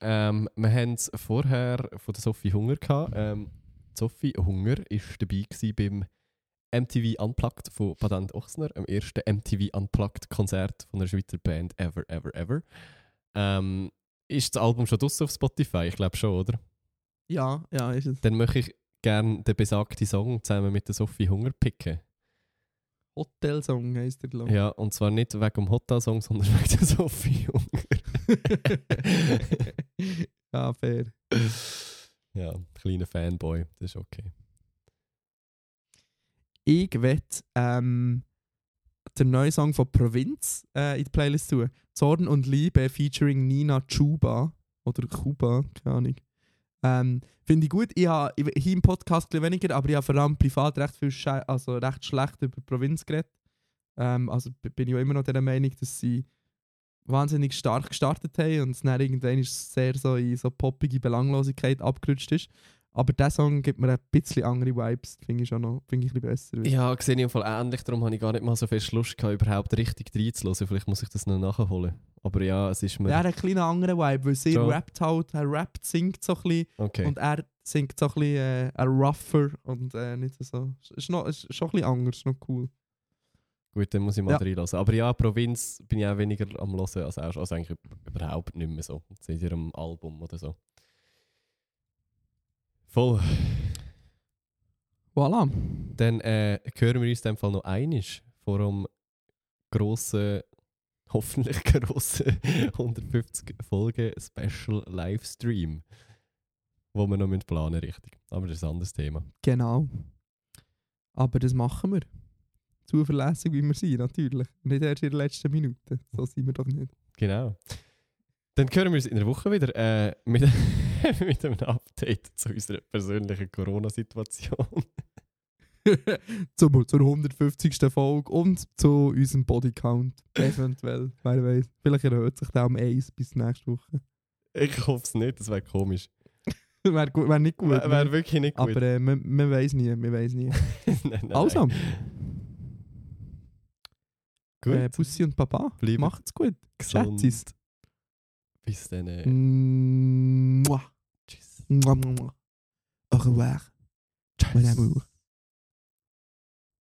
Ähm, wir haben es vorher von der Sophie Hunger gehabt. Ähm, Sophie Hunger war dabei beim MTV Unplugged von Patent Ochsner, am ersten MTV Unplugged Konzert von einer Schweizer Band ever, ever, ever. Ähm, ist das Album schon draussen auf Spotify? Ich glaube schon, oder? Ja, ja, ist es. Dann möchte ich gerne den besagten Song zusammen mit der Sophie Hunger picken. Hotelsong heisst der, glaube. Ja, und zwar nicht wegen dem Hotel-Song, sondern wegen der Sophie Hunger. ja, fair. ja, kleiner Fanboy, das ist okay. Ich will ähm, den neuen Song von Provinz äh, in die Playlist tun. Zorn und Liebe featuring Nina Chuba. Oder Kuba, keine Ahnung. Ähm, Finde ich gut. Ich habe hier im Podcast ein weniger, aber ich habe vor allem privat recht, viel Schei also recht schlecht über Provinz geredet. Ähm, also bin ich auch immer noch der Meinung, dass sie wahnsinnig stark gestartet haben und es dann irgendwann ist sehr so in so poppige Belanglosigkeit abgerutscht ist. Aber der Song gibt mir ein bisschen andere Vibes, finde ich schon noch finde ich ein bisschen besser. Ja, sehe ich im Fall ähnlich, darum habe ich gar nicht mal so viel Lust gehabt, überhaupt richtig reinzuhören. Vielleicht muss ich das noch nachholen. Aber ja, es ist mir... Er hat einen kleinen anderen Vibe, weil sie Schon. rappt halt, er rappt, singt so ein bisschen okay. und er singt so ein bisschen äh, ein rougher und äh, nicht so. Ist, noch, ist schon ein bisschen anders, ist noch cool. Gut, dann muss ich mal Ja. reinlassen. Aber ja, Provinz bin ich auch weniger am Hören als auch also eigentlich überhaupt nicht mehr so. Seit ihrem Album oder so. Voll. Voilà. Dann äh, hören wir uns in dem Fall noch einisch vor dem grossen, hoffentlich grossen 150 Folgen Special Livestream. Wo wir noch mit planen, richtig. Aber das ist ein anderes Thema. Genau. Aber das machen wir. Zuverlässig wie wir sind, natürlich. Nicht erst in der letzten Minute. So sind wir doch nicht. Genau. Dann hören wir uns in der Woche wieder äh, mit, mit einem Update zu unserer persönlichen Corona-Situation. Zum, zur 150. Folge und zu unserem Bodycount. Eventuell, wer weiß. Vielleicht erhöht sich der um 1 bis nächste Woche. Ich hoffe es nicht, das wäre komisch. Wäre wär nicht gut. Wäre wär wirklich nicht gut. aber äh, man, man weiß nie, man weiß nie. nein, nein, Also, Gut. äh, Bussi und Papa, Bleibt macht's gut. gesund. Bis dann. Äh, Mua. Au revoir. Mon amour.